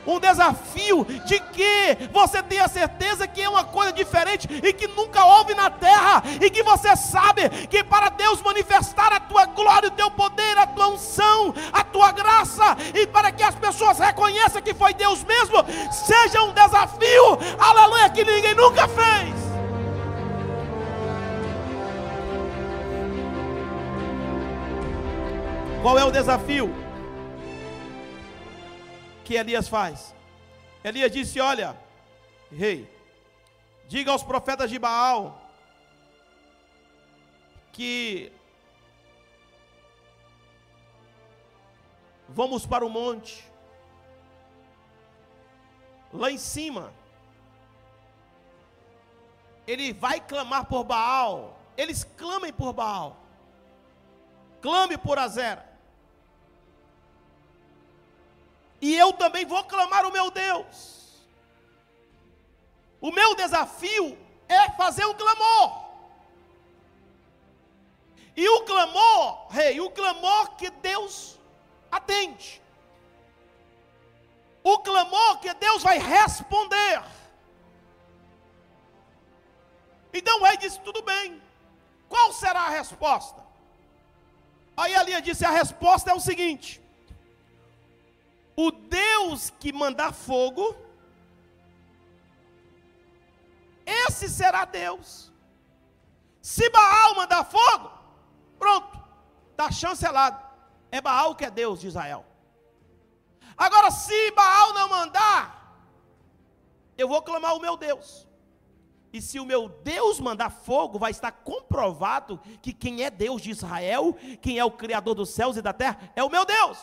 Um desafio de que você tenha certeza que é uma coisa diferente e que nunca houve na terra, e que você sabe que para Deus manifestar a tua glória, o teu poder, a tua unção, a tua graça, e para que as pessoas reconheçam que foi Deus mesmo, seja um desafio, aleluia, que ninguém nunca fez. Qual é o desafio que Elias faz? Elias disse: Olha, rei, diga aos profetas de Baal que vamos para o monte, lá em cima. Ele vai clamar por Baal, eles clamem por Baal, clame por Azera. E eu também vou clamar o meu Deus. O meu desafio é fazer um clamor. E o clamor, rei, o clamor que Deus atende. O clamor que Deus vai responder. Então o rei disse: tudo bem. Qual será a resposta? Aí Elias disse: a resposta é o seguinte: o Deus que mandar fogo, esse será Deus. Se Baal mandar fogo, pronto, está chancelado. É Baal que é Deus de Israel. Agora, se Baal não mandar, eu vou clamar o meu Deus. E se o meu Deus mandar fogo, vai estar comprovado que quem é Deus de Israel, quem é o Criador dos céus e da terra, é o meu Deus.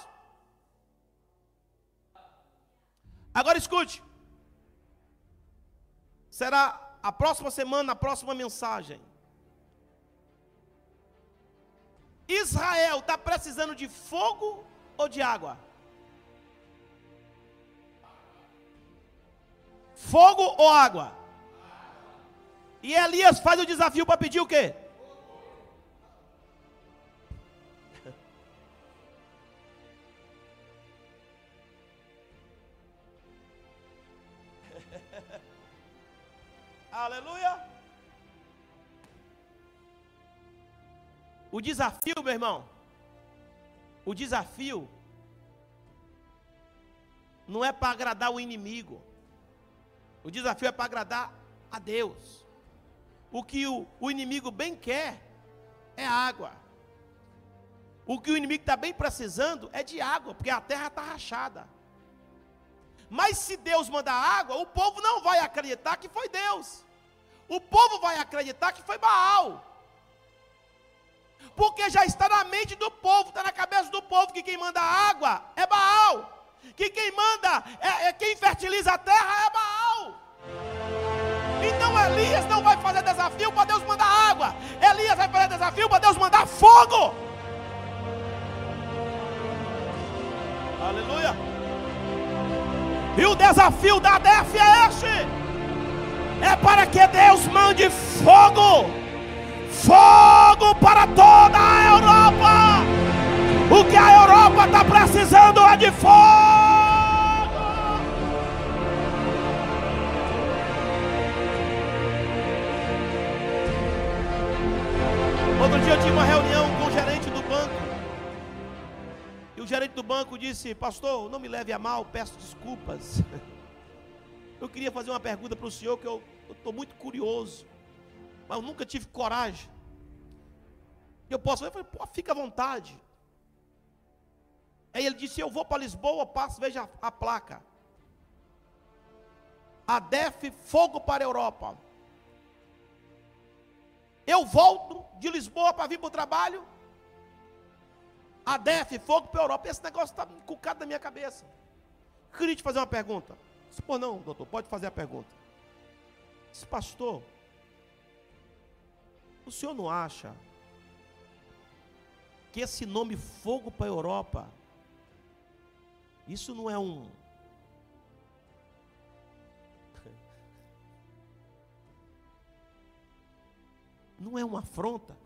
Agora escute. Será a próxima semana, a próxima mensagem. Israel está precisando de fogo ou de água? Fogo ou água? E Elias faz o desafio para pedir o quê? O desafio, meu irmão, o desafio não é para agradar o inimigo. O desafio é para agradar a Deus. O que o, o inimigo bem quer é água. O que o inimigo está bem precisando é de água, porque a terra está rachada. Mas se Deus mandar água, o povo não vai acreditar que foi Deus. O povo vai acreditar que foi Baal. Porque já está na mente do povo, está na cabeça do povo que quem manda água é Baal. Que quem manda, é, é quem fertiliza a terra é Baal. Então Elias não vai fazer desafio para Deus mandar água. Elias vai fazer desafio para Deus mandar fogo. Aleluia. E o desafio da DEF é este é para que Deus mande fogo fogo para toda a Europa. O que a Europa está precisando é de fogo. Outro dia eu tive uma reunião com o gerente do banco. E o gerente do banco disse: Pastor, não me leve a mal, peço desculpas. Eu queria fazer uma pergunta para o senhor que eu estou muito curioso, mas eu nunca tive coragem. Eu posso, eu falei, pô, fica à vontade. Aí ele disse: Eu vou para Lisboa, passo, veja a, a placa. ADEF Fogo para a Europa. Eu volto de Lisboa para vir para o trabalho. ADEF Fogo para a Europa. Esse negócio está encucado na minha cabeça. Queria te fazer uma pergunta. Disse, pô, não, doutor, pode fazer a pergunta. Disse, pastor, o senhor não acha que esse nome fogo para a Europa, isso não é um. Não é uma afronta?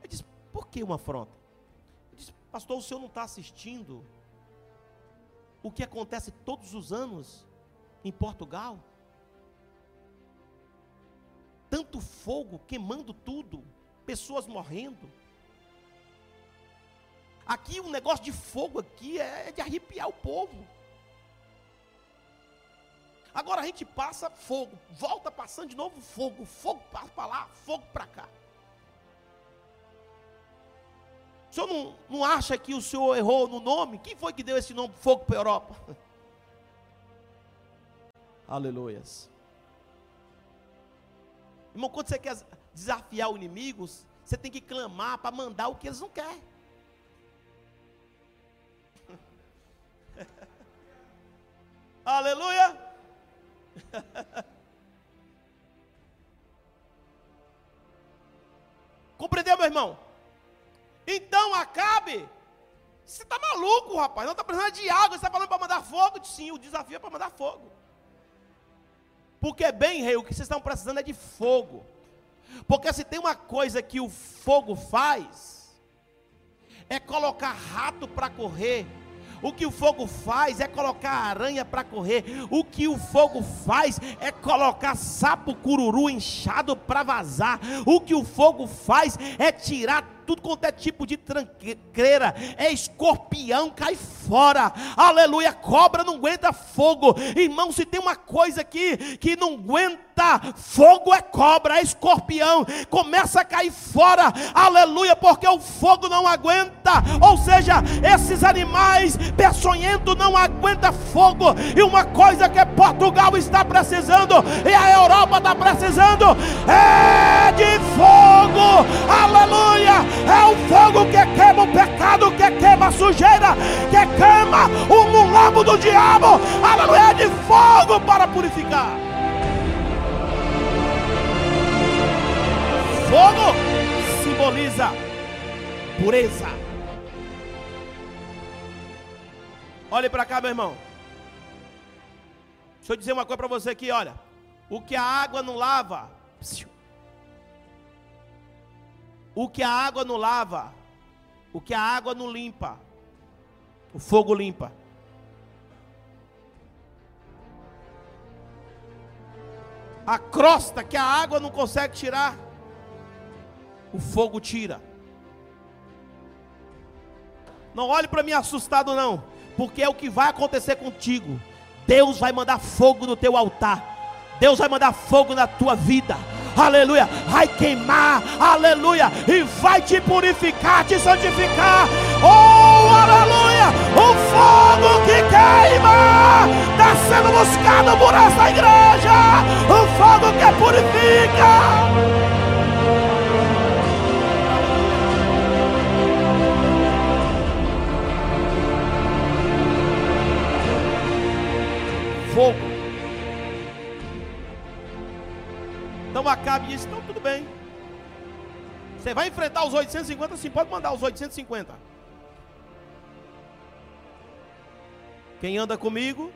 Ele disse, por que uma afronta? Ele disse, pastor, o senhor não está assistindo o que acontece todos os anos em Portugal? Tanto fogo queimando tudo, pessoas morrendo. Aqui o um negócio de fogo aqui é de arrepiar o povo. Agora a gente passa fogo, volta passando de novo fogo, fogo para lá, fogo para cá. O senhor não, não acha que o senhor errou no nome? Quem foi que deu esse nome fogo para a Europa? Aleluias. Irmão, quando você quer desafiar o inimigo, você tem que clamar para mandar o que eles não querem. Aleluia. Compreendeu, meu irmão? Então Acabe, você está maluco, rapaz? Não está precisando de água, você está falando para mandar fogo? Sim, o desafio é para mandar fogo. Porque bem, rei, o que vocês estão precisando é de fogo. Porque se tem uma coisa que o fogo faz, é colocar rato para correr. O que o fogo faz é colocar aranha para correr. O que o fogo faz é colocar sapo cururu inchado para vazar. O que o fogo faz é tirar tudo quanto é tipo de tranqueira, é escorpião, cai fora, aleluia, cobra não aguenta fogo, irmão, se tem uma coisa aqui que não aguenta fogo é cobra, é escorpião, começa a cair fora, aleluia, porque o fogo não aguenta, ou seja, esses animais peçonhentos não aguentam fogo, e uma coisa que Portugal está precisando, e a Europa está precisando, é de fogo, aleluia, é o fogo que queima o pecado, que queima a sujeira, que queima o mulambo do diabo. Aleluia, é de fogo para purificar. Fogo simboliza pureza. Olhe para cá, meu irmão. Deixa eu dizer uma coisa para você aqui, olha. O que a água não lava, o que a água não lava, o que a água não limpa, o fogo limpa. A crosta que a água não consegue tirar, o fogo tira. Não olhe para mim assustado não, porque é o que vai acontecer contigo. Deus vai mandar fogo no teu altar. Deus vai mandar fogo na tua vida aleluia, vai queimar, aleluia, e vai te purificar, te santificar, oh, aleluia, o fogo que queima, está sendo buscado por essa igreja, o fogo que purifica. fogo Então Acabe disse: Então tudo bem. Você vai enfrentar os 850, sim, pode mandar os 850. Quem anda comigo?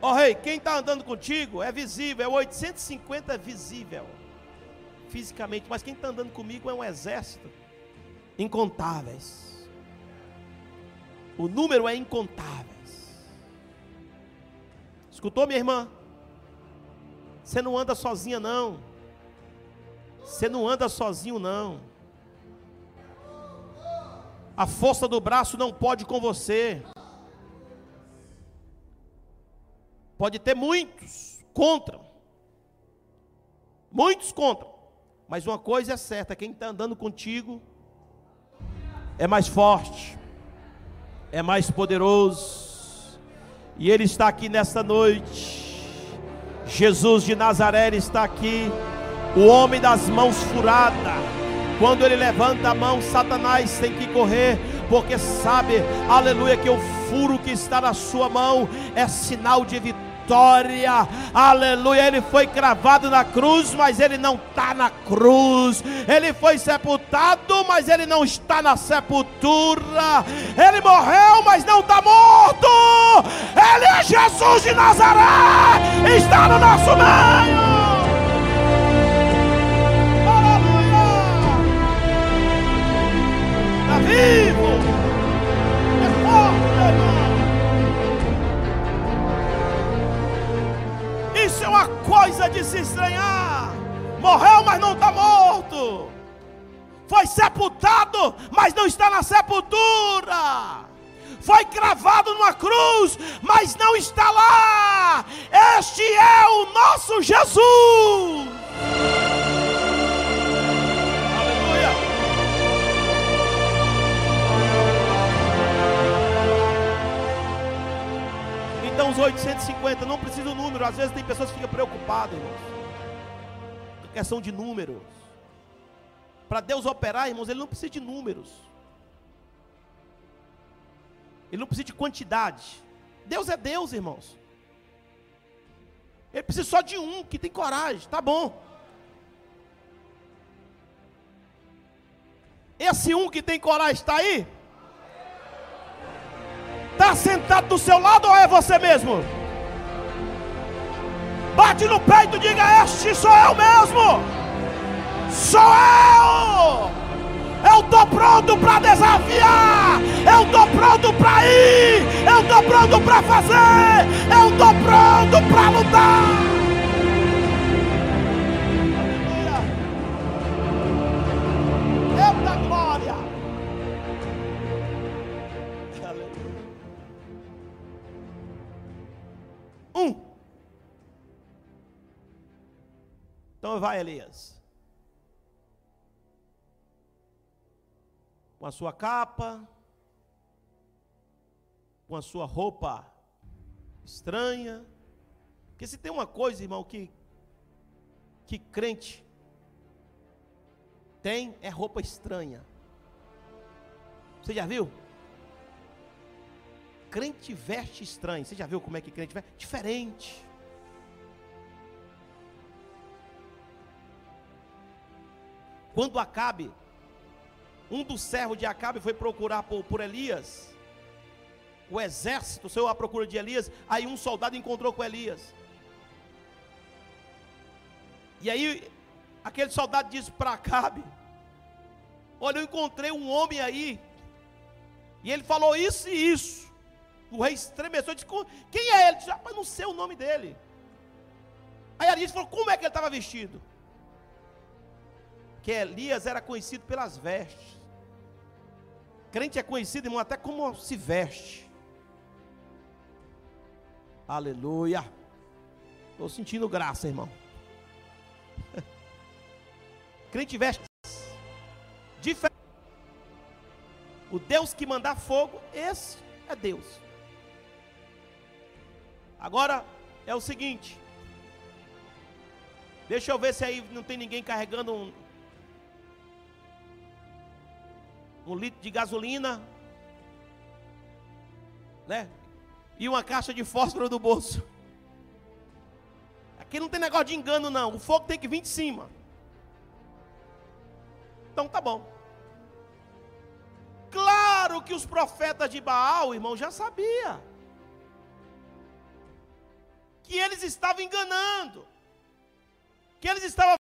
Ó oh, rei, quem está andando contigo é visível, é 850 é visível, fisicamente, mas quem está andando comigo é um exército, incontáveis. O número é incontável. Escutou, minha irmã? Você não anda sozinha, não. Você não anda sozinho, não. A força do braço não pode com você. Pode ter muitos contra. Muitos contra. Mas uma coisa é certa: quem está andando contigo é mais forte, é mais poderoso e Ele está aqui nesta noite. Jesus de Nazaré está aqui. O homem das mãos furadas. Quando ele levanta a mão, Satanás tem que correr, porque sabe, aleluia, que o furo que está na sua mão é sinal de vitória vitória, aleluia. Ele foi cravado na cruz, mas ele não está na cruz. Ele foi sepultado, mas ele não está na sepultura. Ele morreu, mas não está morto. Ele é Jesus de Nazaré, está no nosso meio. Está vivo. Coisa de se estranhar. Morreu, mas não está morto. Foi sepultado, mas não está na sepultura. Foi cravado numa cruz, mas não está lá. Este é o nosso Jesus. Então os 850, não precisa do número. Às vezes tem pessoas que ficam preocupadas, irmãos. Questão de números. Para Deus operar, irmãos, Ele não precisa de números. Ele não precisa de quantidade. Deus é Deus, irmãos. Ele precisa só de um que tem coragem, tá bom. Esse um que tem coragem está aí? Está sentado do seu lado ou é você mesmo? Bate no peito e diga: Este sou eu mesmo. Sou eu. Eu estou pronto para desafiar. Eu estou pronto para ir. Eu estou pronto para fazer. Eu estou pronto para lutar. Então vai, Elias. Com a sua capa, com a sua roupa estranha. Porque se tem uma coisa, irmão, que, que crente tem, é roupa estranha. Você já viu? Crente veste estranho. Você já viu como é que crente veste? Diferente. Quando Acabe, um dos servos de Acabe foi procurar por, por Elias, o exército saiu à procura de Elias, aí um soldado encontrou com Elias. E aí, aquele soldado disse para Acabe: Olha, eu encontrei um homem aí, e ele falou isso e isso. O rei estremeceu disse: Quem é ele? Ele disse, Rapaz, não sei o nome dele. Aí Elias falou: Como é que ele estava vestido? Que Elias era conhecido pelas vestes. Crente é conhecido, irmão, até como se veste. Aleluia. Estou sentindo graça, irmão. Crente veste diferente. O Deus que mandar fogo, esse é Deus. Agora é o seguinte. Deixa eu ver se aí não tem ninguém carregando um, um litro de gasolina, né? E uma caixa de fósforo do bolso. Aqui não tem negócio de engano, não. O fogo tem que vir de cima. Então tá bom. Claro que os profetas de Baal, irmão, já sabia que eles estavam enganando, que eles estavam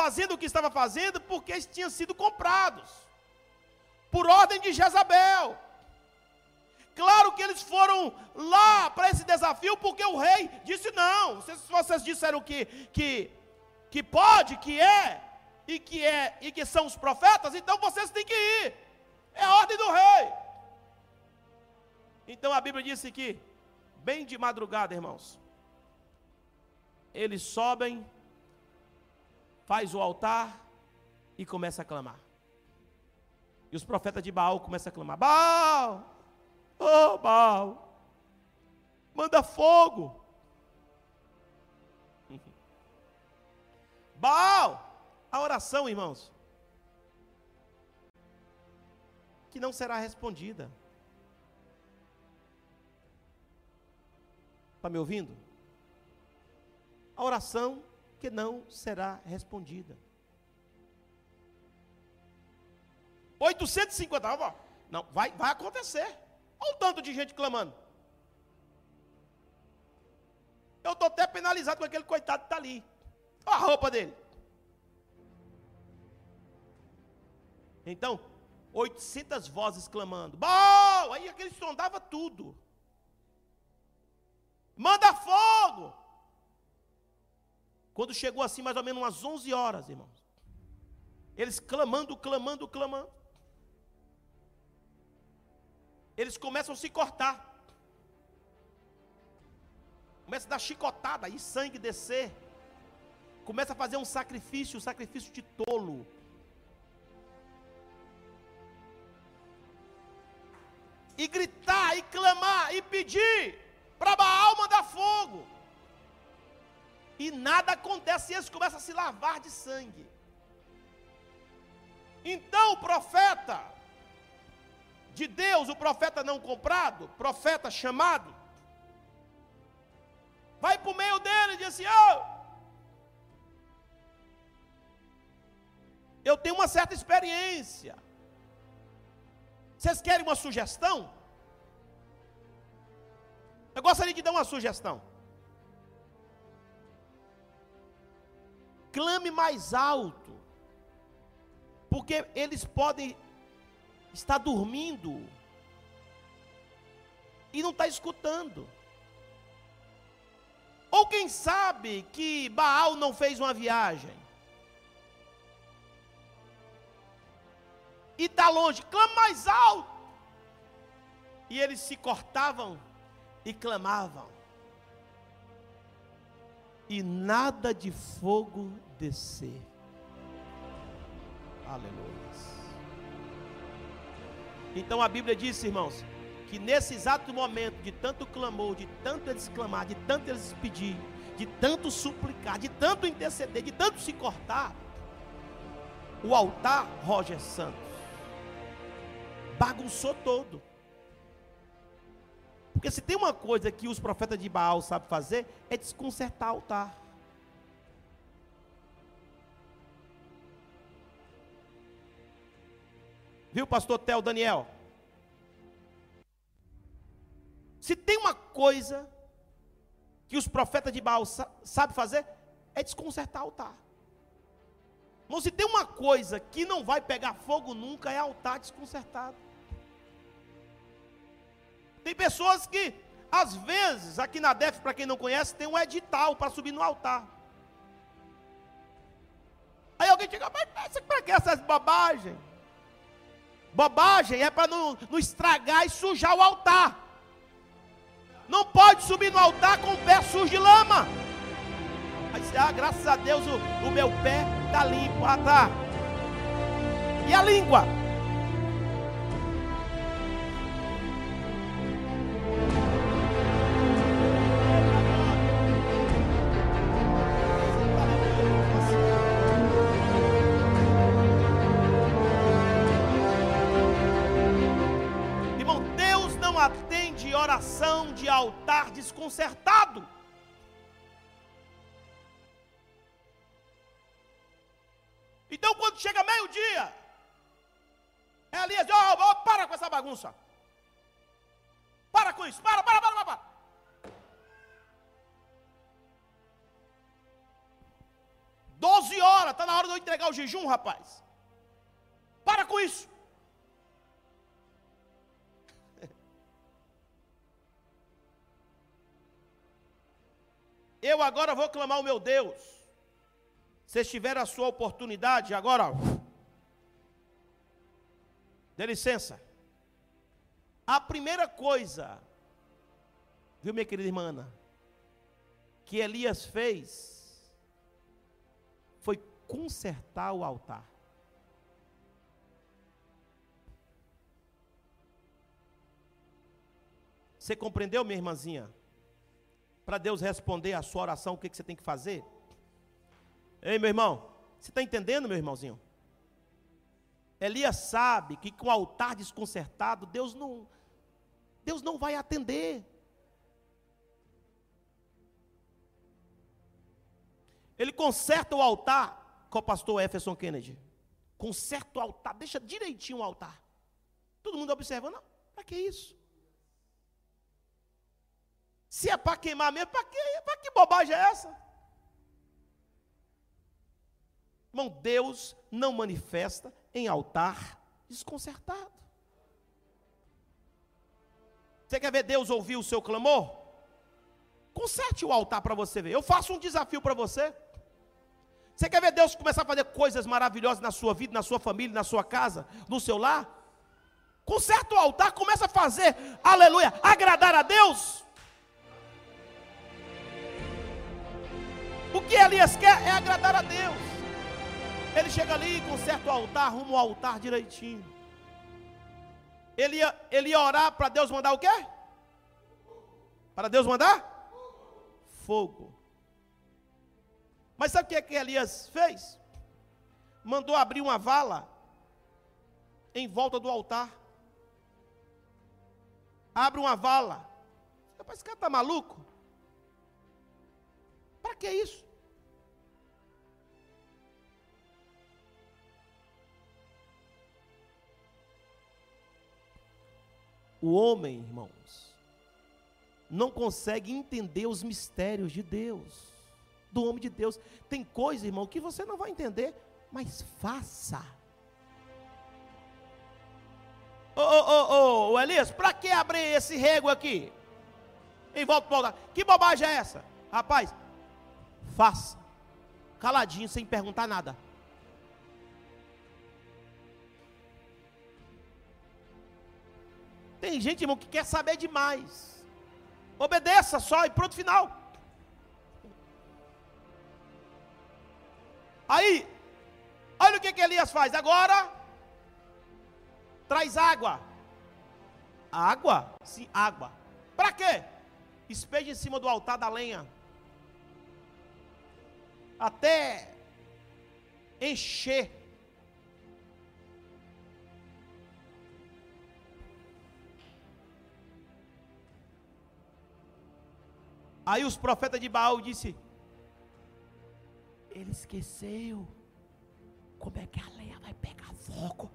fazendo o que estava fazendo porque eles tinham sido comprados por ordem de Jezabel. Claro que eles foram lá para esse desafio porque o rei disse não. Se vocês disseram que, que, que pode, que é e que é e que são os profetas, então vocês têm que ir. É a ordem do rei. Então a Bíblia disse que bem de madrugada, irmãos, eles sobem faz o altar e começa a clamar. E os profetas de Baal começam a clamar: Baal, oh Baal, manda fogo. Baal, a oração, irmãos, que não será respondida. Está me ouvindo? A oração que não será respondida. 850, não, vai, vai acontecer. Olha o tanto de gente clamando. Eu estou até penalizado com aquele coitado que está ali. Olha a roupa dele. Então, 800 vozes clamando. Bom! Aí aquele sondava tudo. Manda fogo! Quando chegou assim, mais ou menos umas 11 horas, irmãos. Eles clamando, clamando, clamando. Eles começam a se cortar. Começa a dar chicotada e sangue descer. Começa a fazer um sacrifício, um sacrifício de tolo. E gritar, e clamar, e pedir para Baal mandar fogo e nada acontece, e eles começam a se lavar de sangue. Então o profeta de Deus, o profeta não comprado, profeta chamado, vai para o meio dele e diz assim: oh, Eu tenho uma certa experiência. Vocês querem uma sugestão? Eu gostaria de dar uma sugestão. Clame mais alto, porque eles podem estar dormindo e não está escutando. Ou quem sabe que Baal não fez uma viagem. E está longe, clama mais alto. E eles se cortavam e clamavam. E nada de fogo descer. Aleluia. Então a Bíblia diz, irmãos, que nesse exato momento de tanto clamor, de tanto eles clamar, de tanto eles pedir, de tanto suplicar, de tanto interceder, de tanto se cortar, o altar Roger Santos bagunçou todo. Porque se tem uma coisa que os profetas de Baal sabem fazer, é desconcertar o altar. Viu, pastor Tel Daniel? Se tem uma coisa que os profetas de Baal sabem fazer, é desconcertar o altar. Mas se tem uma coisa que não vai pegar fogo nunca, é altar desconcertado. Tem pessoas que, às vezes, aqui na DEF, para quem não conhece, tem um edital para subir no altar. Aí alguém chega, mas para que essas bobagens? Bobagem é para não, não estragar e sujar o altar. Não pode subir no altar com o pé sujo de lama. Aí você, ah, graças a Deus o, o meu pé está limpo. Ah, tá. E a língua? Desconcertado. Então, quando chega meio-dia, é Elias, oh, oh, para com essa bagunça. Para com isso, para, para, para. para. Doze horas, está na hora de eu entregar o jejum, rapaz. Para com isso. Eu agora vou clamar ao meu Deus. Vocês tiveram a sua oportunidade, agora. Dê licença. A primeira coisa, viu, minha querida irmã, que Elias fez foi consertar o altar. Você compreendeu, minha irmãzinha? Para Deus responder a sua oração, o que, que você tem que fazer? Ei, meu irmão, você está entendendo, meu irmãozinho? Elias sabe que com o altar desconcertado, Deus não, Deus não vai atender. Ele conserta o altar com o pastor Jefferson Kennedy. Conserta o altar, deixa direitinho o altar. Todo mundo observa, não, para que isso? Se é para queimar mesmo, para que, que bobagem é essa? Irmão, Deus não manifesta em altar desconcertado. Você quer ver Deus ouvir o seu clamor? Conserte o altar para você ver. Eu faço um desafio para você. Você quer ver Deus começar a fazer coisas maravilhosas na sua vida, na sua família, na sua casa, no seu lar? Conserta o altar, começa a fazer, aleluia, agradar a Deus. O que Elias quer é agradar a Deus. Ele chega ali com certo altar, rumo ao altar direitinho. Ele ia, ele ia orar para Deus mandar o quê? Para Deus mandar? Fogo. Mas sabe o que, é que Elias fez? Mandou abrir uma vala em volta do altar. Abre uma vala. Esse cara está maluco? Para que isso? O homem, irmãos, não consegue entender os mistérios de Deus, do homem de Deus. Tem coisa, irmão, que você não vai entender, mas faça. Ô, ô, ô, ô, Elias, para que abrir esse rego aqui? Em volta para Que bobagem é essa? Rapaz, faça. Caladinho, sem perguntar nada. Tem gente, irmão, que quer saber demais. Obedeça só e pronto, final. Aí, olha o que, que Elias faz. Agora, traz água. Água? Sim, água. Para quê? Espeja em cima do altar da lenha. Até encher. Aí os profetas de Baal disse: Ele esqueceu. Como é que a lenha vai pegar fogo?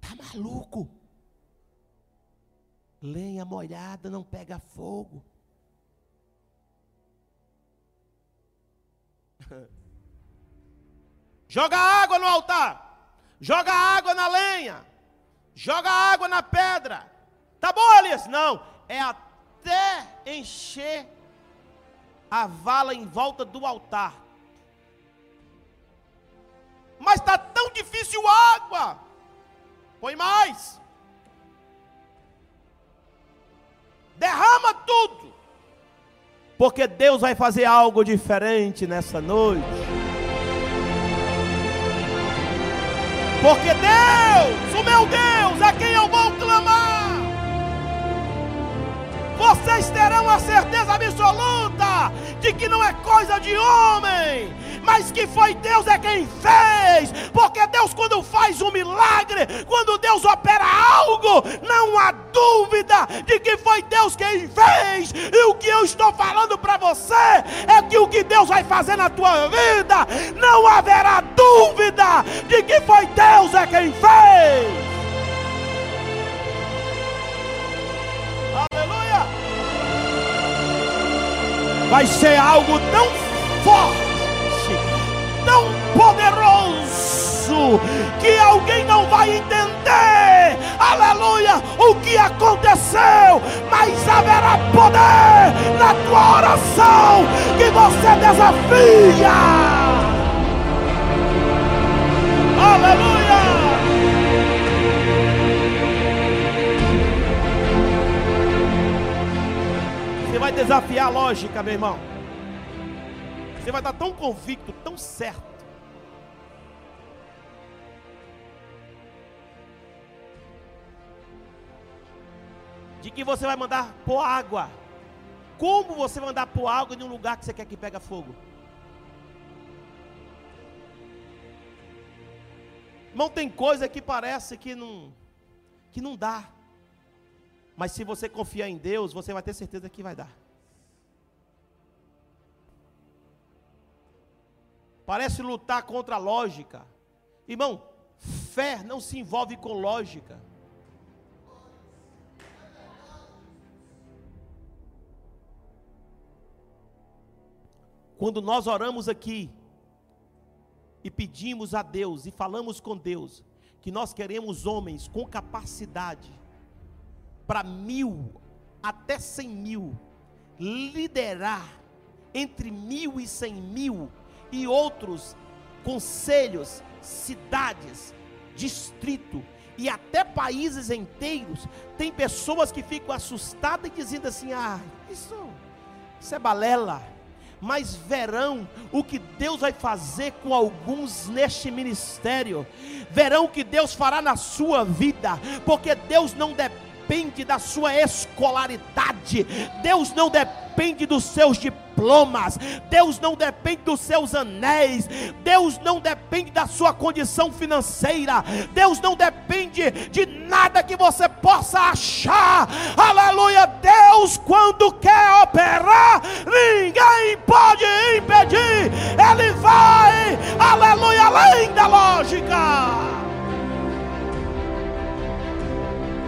Tá maluco? Lenha molhada não pega fogo. Joga água no altar. Joga água na lenha. Joga água na pedra. Tá bom, Elias? Não. É até encher a vala em volta do altar. Mas está tão difícil água. Põe mais. derrama tudo, porque Deus vai fazer algo diferente nessa noite. Porque Deus, o meu Deus, a quem eu vou clamar, vocês terão a certeza absoluta de que não é coisa de homem, mas que foi Deus é quem fez, porque Deus, quando faz um milagre, quando Deus opera algo, não há dúvida de que foi Deus quem fez, e o que eu estou falando para você é que o que Deus vai fazer na tua vida, não haverá dúvida de que foi Deus é quem fez. Vai ser algo tão forte tão poderoso que alguém não vai entender, aleluia, o que aconteceu, mas haverá poder na tua oração que você desafia. Aleluia! Vai desafiar a lógica, meu irmão. Você vai estar tão convicto, tão certo. De que você vai mandar pôr água. Como você vai mandar pôr água em um lugar que você quer que pega fogo? Não tem coisa que parece que não que não dá. Mas se você confiar em Deus, você vai ter certeza que vai dar. Parece lutar contra a lógica. Irmão, fé não se envolve com lógica. Quando nós oramos aqui e pedimos a Deus e falamos com Deus que nós queremos homens com capacidade para mil até cem mil liderar entre mil e cem mil e outros conselhos, cidades, distrito e até países inteiros, tem pessoas que ficam assustadas e dizendo assim: ah, isso, isso é balela. Mas verão o que Deus vai fazer com alguns neste ministério, verão o que Deus fará na sua vida, porque Deus não depende da sua escolaridade, Deus não depende dos seus diplomas diplomas, Deus não depende dos seus anéis, Deus não depende da sua condição financeira, Deus não depende de nada que você possa achar. Aleluia! Deus, quando quer operar, ninguém pode impedir, Ele vai, aleluia, além da lógica.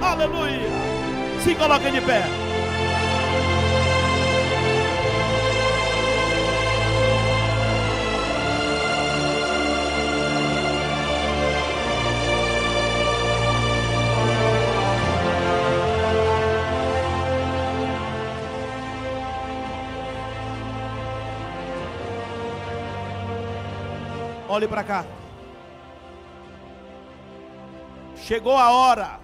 Aleluia! Se coloque de pé. Olhe para cá. Chegou a hora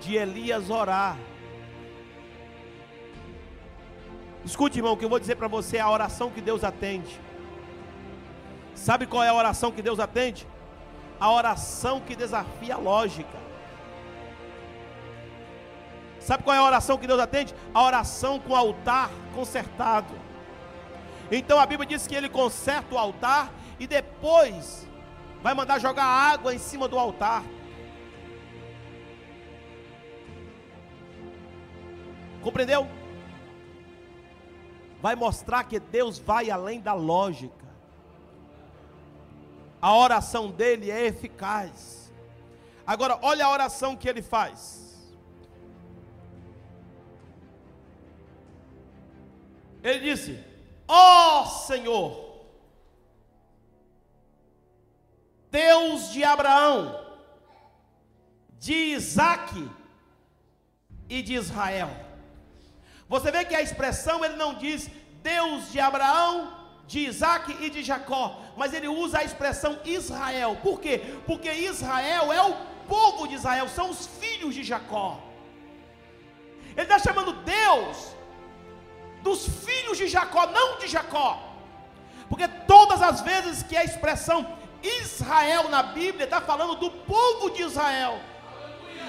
de Elias orar. Escute, irmão, o que eu vou dizer para você é a oração que Deus atende. Sabe qual é a oração que Deus atende? A oração que desafia a lógica. Sabe qual é a oração que Deus atende? A oração com o altar consertado. Então a Bíblia diz que ele conserta o altar e depois vai mandar jogar água em cima do altar. Compreendeu? Vai mostrar que Deus vai além da lógica. A oração dele é eficaz. Agora, olha a oração que ele faz. Ele disse: Ó oh, Senhor, Deus de Abraão, de Isaac e de Israel. Você vê que a expressão ele não diz Deus de Abraão, de Isaac e de Jacó, mas ele usa a expressão Israel. Por quê? Porque Israel é o povo de Israel, são os filhos de Jacó. Ele está chamando Deus dos filhos de Jacó, não de Jacó. Porque todas as vezes que a expressão Israel na Bíblia está falando do povo de Israel.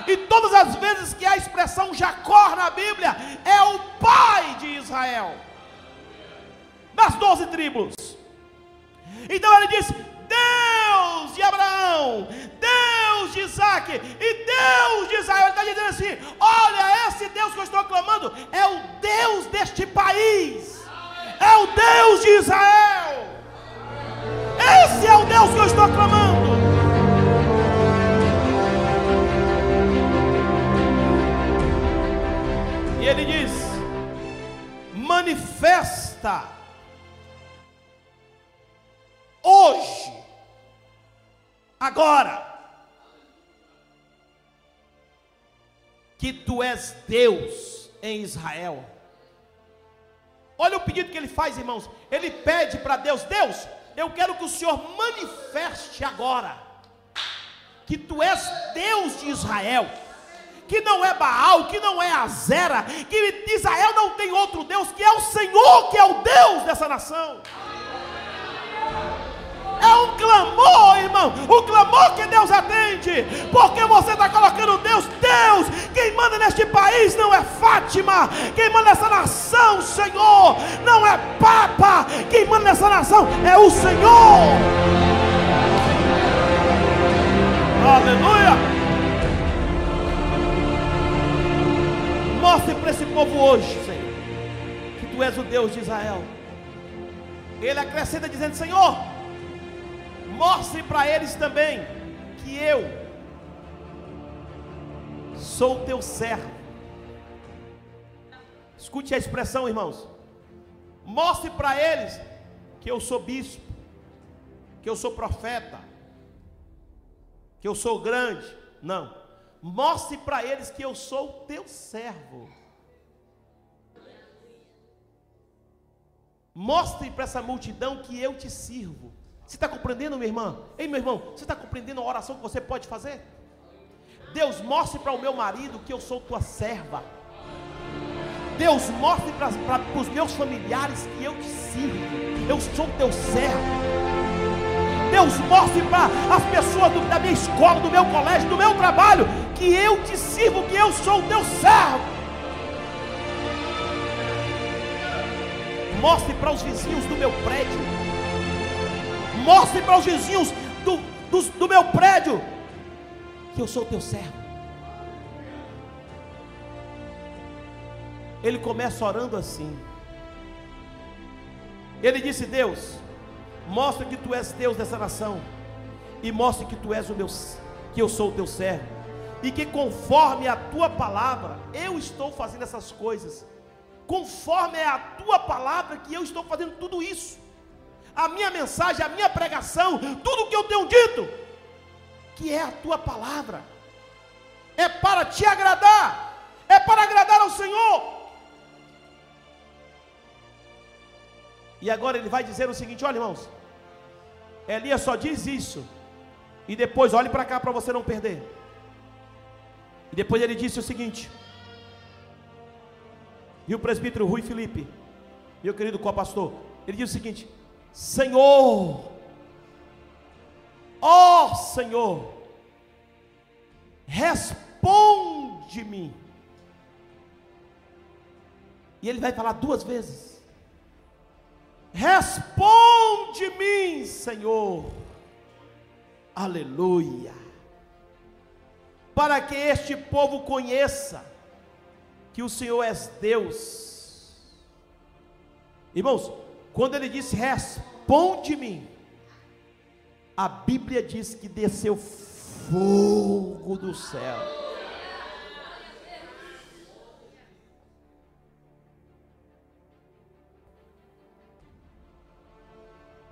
E todas as vezes que a expressão Jacó na Bíblia é o pai de Israel. Das doze tribos. Então ele diz: Deus de Abraão, Deus de Isaac e Deus de Israel. Ele está dizendo assim: olha, esse Deus que eu estou clamando é o Deus deste país, é o Deus de Israel. Esse é o Deus que eu estou clamando. E ele diz: manifesta hoje, agora, que tu és Deus em Israel. Olha o pedido que ele faz, irmãos. Ele pede para Deus: Deus, eu quero que o Senhor manifeste agora que tu és Deus de Israel, que não é Baal, que não é Azera, que Israel não tem outro Deus, que é o Senhor que é o Deus dessa nação. É um clamor, irmão. O clamor que Deus atende. Porque você está colocando Deus, Deus. Quem manda neste país não é Fátima. Quem manda nessa nação, Senhor, não é Papa. Quem manda nessa nação é o Senhor. Aleluia. Mostre para esse povo hoje, Senhor, que tu és o Deus de Israel. Ele acrescenta dizendo: Senhor, Mostre para eles também que eu sou teu servo. Escute a expressão, irmãos. Mostre para eles que eu sou bispo, que eu sou profeta, que eu sou grande. Não. Mostre para eles que eu sou teu servo. Mostre para essa multidão que eu te sirvo. Você está compreendendo, minha irmã? Ei, meu irmão, você está compreendendo a oração que você pode fazer? Deus, mostre para o meu marido que eu sou tua serva. Deus, mostre para, os meus familiares que eu te sirvo. Eu sou teu servo. Deus, mostre para as pessoas do, da minha escola, do meu colégio, do meu trabalho, que eu te sirvo, que eu sou o teu servo. Mostre para os vizinhos do meu prédio Mostre para os vizinhos do, do, do meu prédio que eu sou teu servo. Ele começa orando assim. Ele disse: Deus, mostra que tu és Deus dessa nação, e mostre que tu és o meu, que eu sou o teu servo. e que conforme a tua palavra, eu estou fazendo essas coisas. Conforme é a tua palavra que eu estou fazendo tudo isso. A minha mensagem, a minha pregação, tudo que eu tenho dito, que é a tua palavra, é para te agradar, é para agradar ao Senhor. E agora ele vai dizer o seguinte: olha, irmãos, Elias só diz isso, e depois olhe para cá para você não perder. E depois ele disse o seguinte: e o presbítero Rui Felipe, meu querido co-pastor, ele disse o seguinte: Senhor, ó oh, Senhor, responde-me. E ele vai falar duas vezes: Responde-me, Senhor. Aleluia para que este povo conheça que o Senhor és Deus. Irmãos, quando ele disse responde-me, a Bíblia diz que desceu fogo do céu.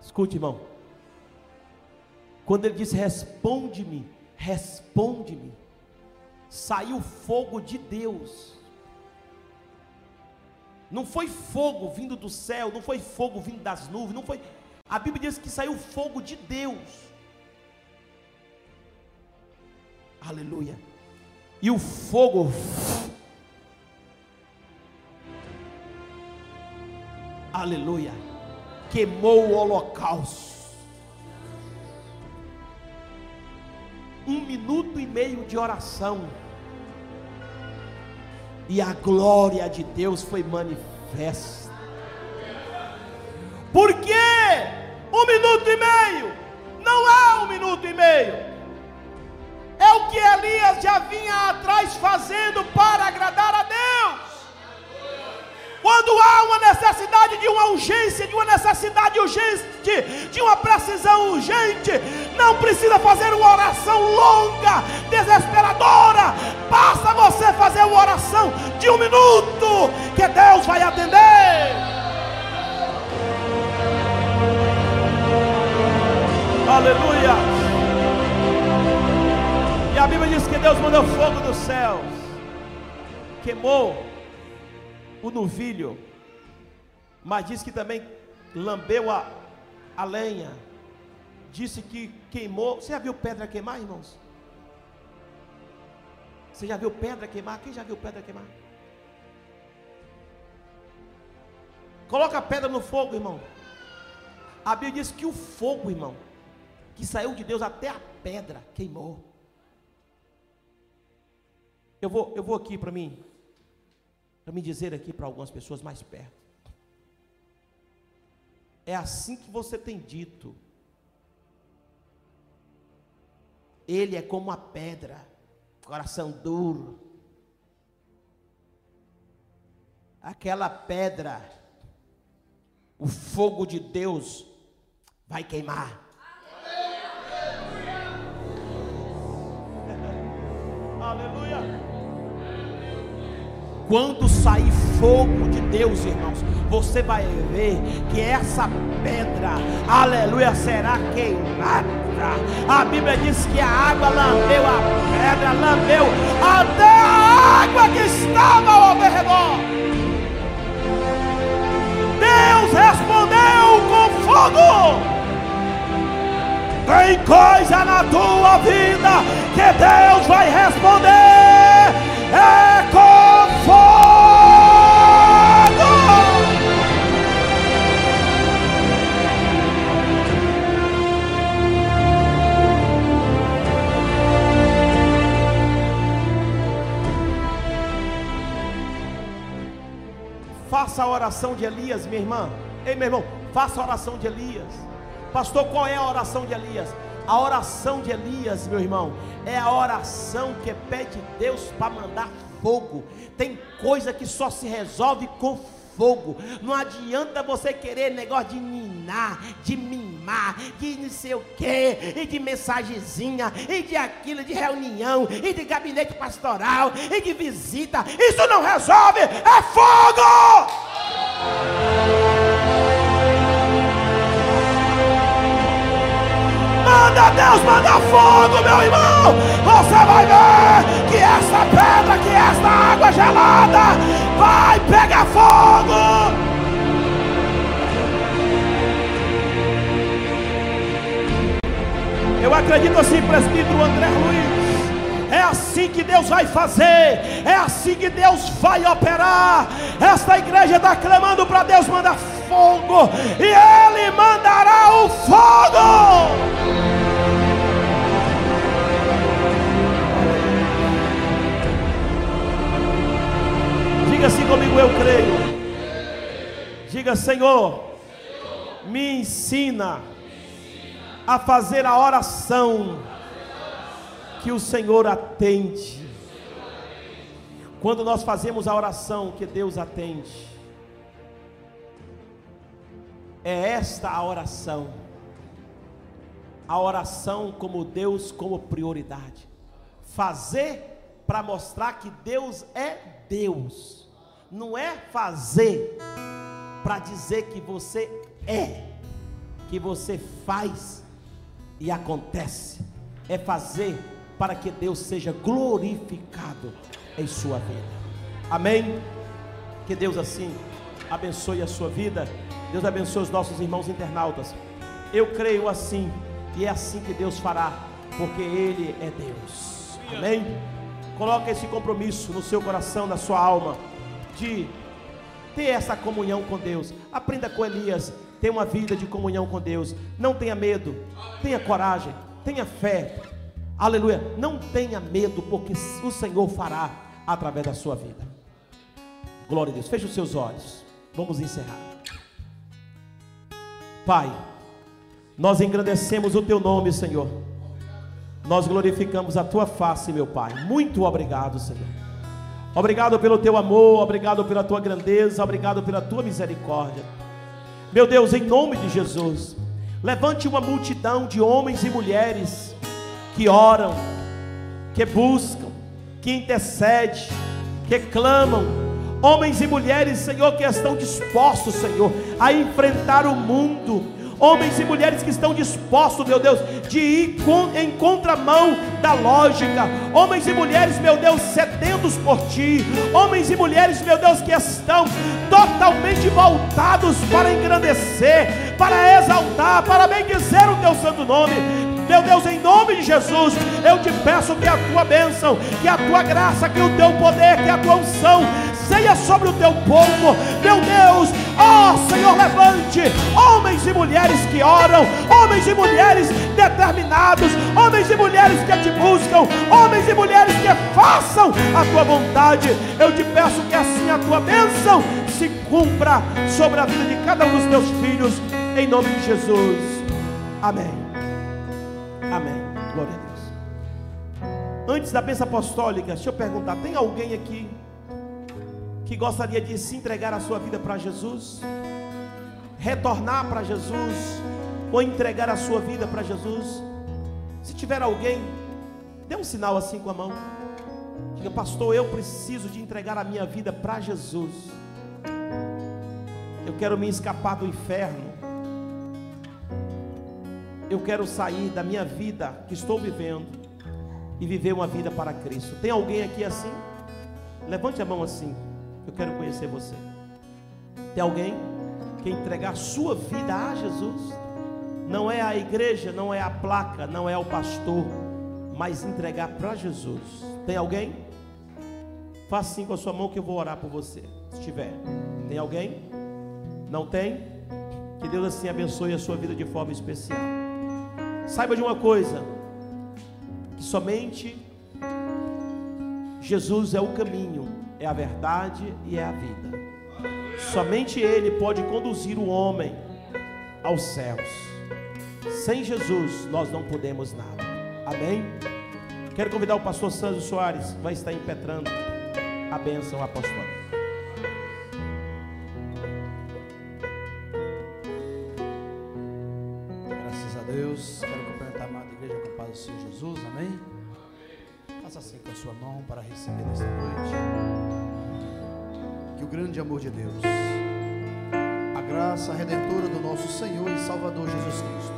Escute, irmão. Quando ele diz responde-me, responde-me saiu fogo de Deus. Não foi fogo vindo do céu, não foi fogo vindo das nuvens, não foi. A Bíblia diz que saiu fogo de Deus. Aleluia. E o fogo Aleluia. Queimou o holocausto. Um minuto e meio de oração e a glória de Deus foi manifesta. Por quê? Um minuto e meio não é um minuto e meio, é o que Elias já vinha atrás fazendo para agradar a Deus. Quando há uma necessidade de uma urgência, de uma necessidade urgente, de uma precisão urgente, não precisa fazer uma oração longa, desesperadora. Basta você fazer uma oração de um minuto, que Deus vai atender. Aleluia. E a Bíblia diz que Deus mandou fogo dos céus, queimou o novilho, mas diz que também lambeu a, a lenha, disse que queimou. Você já viu pedra queimar, irmãos? Você já viu pedra queimar? Quem já viu pedra queimar? Coloca a pedra no fogo, irmão. A Bíblia diz que o fogo, irmão, que saiu de Deus até a pedra queimou. Eu vou, eu vou aqui para mim para me dizer aqui para algumas pessoas mais perto. É assim que você tem dito. Ele é como a pedra, coração duro. Aquela pedra, o fogo de Deus vai queimar. Quando sair fogo de Deus, irmãos, você vai ver que essa pedra, aleluia, será queimada. A Bíblia diz que a água lambeu a pedra, lambeu até a água que estava ao redor. Deus respondeu com fogo. Tem coisa na tua vida que Deus vai responder. É com fogo. Faça a oração de Elias, minha irmã. Ei, meu irmão, faça a oração de Elias. Pastor, qual é a oração de Elias? A oração de Elias, meu irmão, é a oração que pede Deus para mandar fogo. Tem coisa que só se resolve com fogo. Não adianta você querer negócio de ninar, de mimar, de não sei o quê, e de mensagenzinha, e de aquilo, de reunião, e de gabinete pastoral, e de visita. Isso não resolve, é fogo! Manda Deus, manda fogo, meu irmão. Você vai ver que essa pedra, que esta água gelada vai pegar fogo. Eu acredito assim, presbítero André Luiz. É assim que Deus vai fazer, é assim que Deus vai operar. Esta igreja está clamando para Deus mandar fogo, e Ele mandará o fogo. Diga assim comigo, eu creio. Diga, Senhor, me ensina a fazer a oração que o Senhor atende. Quando nós fazemos a oração que Deus atende, é esta a oração. A oração como Deus como prioridade. Fazer para mostrar que Deus é Deus. Não é fazer para dizer que você é, que você faz e acontece. É fazer para que Deus seja glorificado em sua vida. Amém? Que Deus assim abençoe a sua vida. Deus abençoe os nossos irmãos internautas. Eu creio assim, e é assim que Deus fará, porque Ele é Deus. Amém? Coloque esse compromisso no seu coração, na sua alma, de ter essa comunhão com Deus. Aprenda com Elias, ter uma vida de comunhão com Deus. Não tenha medo, tenha coragem, tenha fé. Aleluia. Não tenha medo, porque o Senhor fará através da sua vida. Glória a Deus. Feche os seus olhos. Vamos encerrar. Pai, nós engrandecemos o teu nome, Senhor. Nós glorificamos a tua face, meu Pai. Muito obrigado, Senhor. Obrigado pelo teu amor, obrigado pela tua grandeza, obrigado pela tua misericórdia. Meu Deus, em nome de Jesus, levante uma multidão de homens e mulheres que oram, que buscam, que intercedem, que clamam, homens e mulheres, Senhor, que estão dispostos, Senhor, a enfrentar o mundo, homens e mulheres que estão dispostos, meu Deus, de ir em contramão da lógica, homens e mulheres, meu Deus, sedentos por Ti, homens e mulheres, meu Deus, que estão totalmente voltados para engrandecer, para exaltar, para bendizer o Teu santo nome. Meu Deus, em nome de Jesus, eu te peço que a tua bênção, que a tua graça, que o teu poder, que a tua unção ceia sobre o teu povo, meu Deus, ó oh, Senhor, levante homens e mulheres que oram, homens e mulheres determinados, homens e mulheres que te buscam, homens e mulheres que façam a tua vontade. Eu te peço que assim a tua bênção se cumpra sobre a vida de cada um dos teus filhos, em nome de Jesus. Amém. Glória a Deus. Antes da bênção apostólica, deixa eu perguntar: tem alguém aqui que gostaria de se entregar a sua vida para Jesus, retornar para Jesus, ou entregar a sua vida para Jesus. Se tiver alguém, dê um sinal assim com a mão. Diga, pastor, eu preciso de entregar a minha vida para Jesus. Eu quero me escapar do inferno. Eu quero sair da minha vida que estou vivendo e viver uma vida para Cristo. Tem alguém aqui assim? Levante a mão assim. Eu quero conhecer você. Tem alguém que entregar sua vida a Jesus? Não é a igreja, não é a placa, não é o pastor, mas entregar para Jesus. Tem alguém? Faça assim com a sua mão que eu vou orar por você. Se tiver. Tem alguém? Não tem? Que Deus assim abençoe a sua vida de forma especial. Saiba de uma coisa: que somente Jesus é o caminho, é a verdade e é a vida. Somente Ele pode conduzir o homem aos céus. Sem Jesus nós não podemos nada. Amém? Quero convidar o pastor Sandro Soares, vai estar impetrando a bênção apostólica. Graças a Deus. Faça assim com a sua mão para receber nesta noite. Que o grande amor de Deus, a graça redentora do nosso Senhor e Salvador Jesus Cristo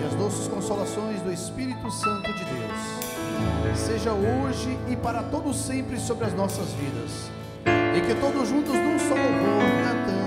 e as doces consolações do Espírito Santo de Deus, seja hoje e para todo sempre sobre as nossas vidas. E que todos juntos num só louvor cantamos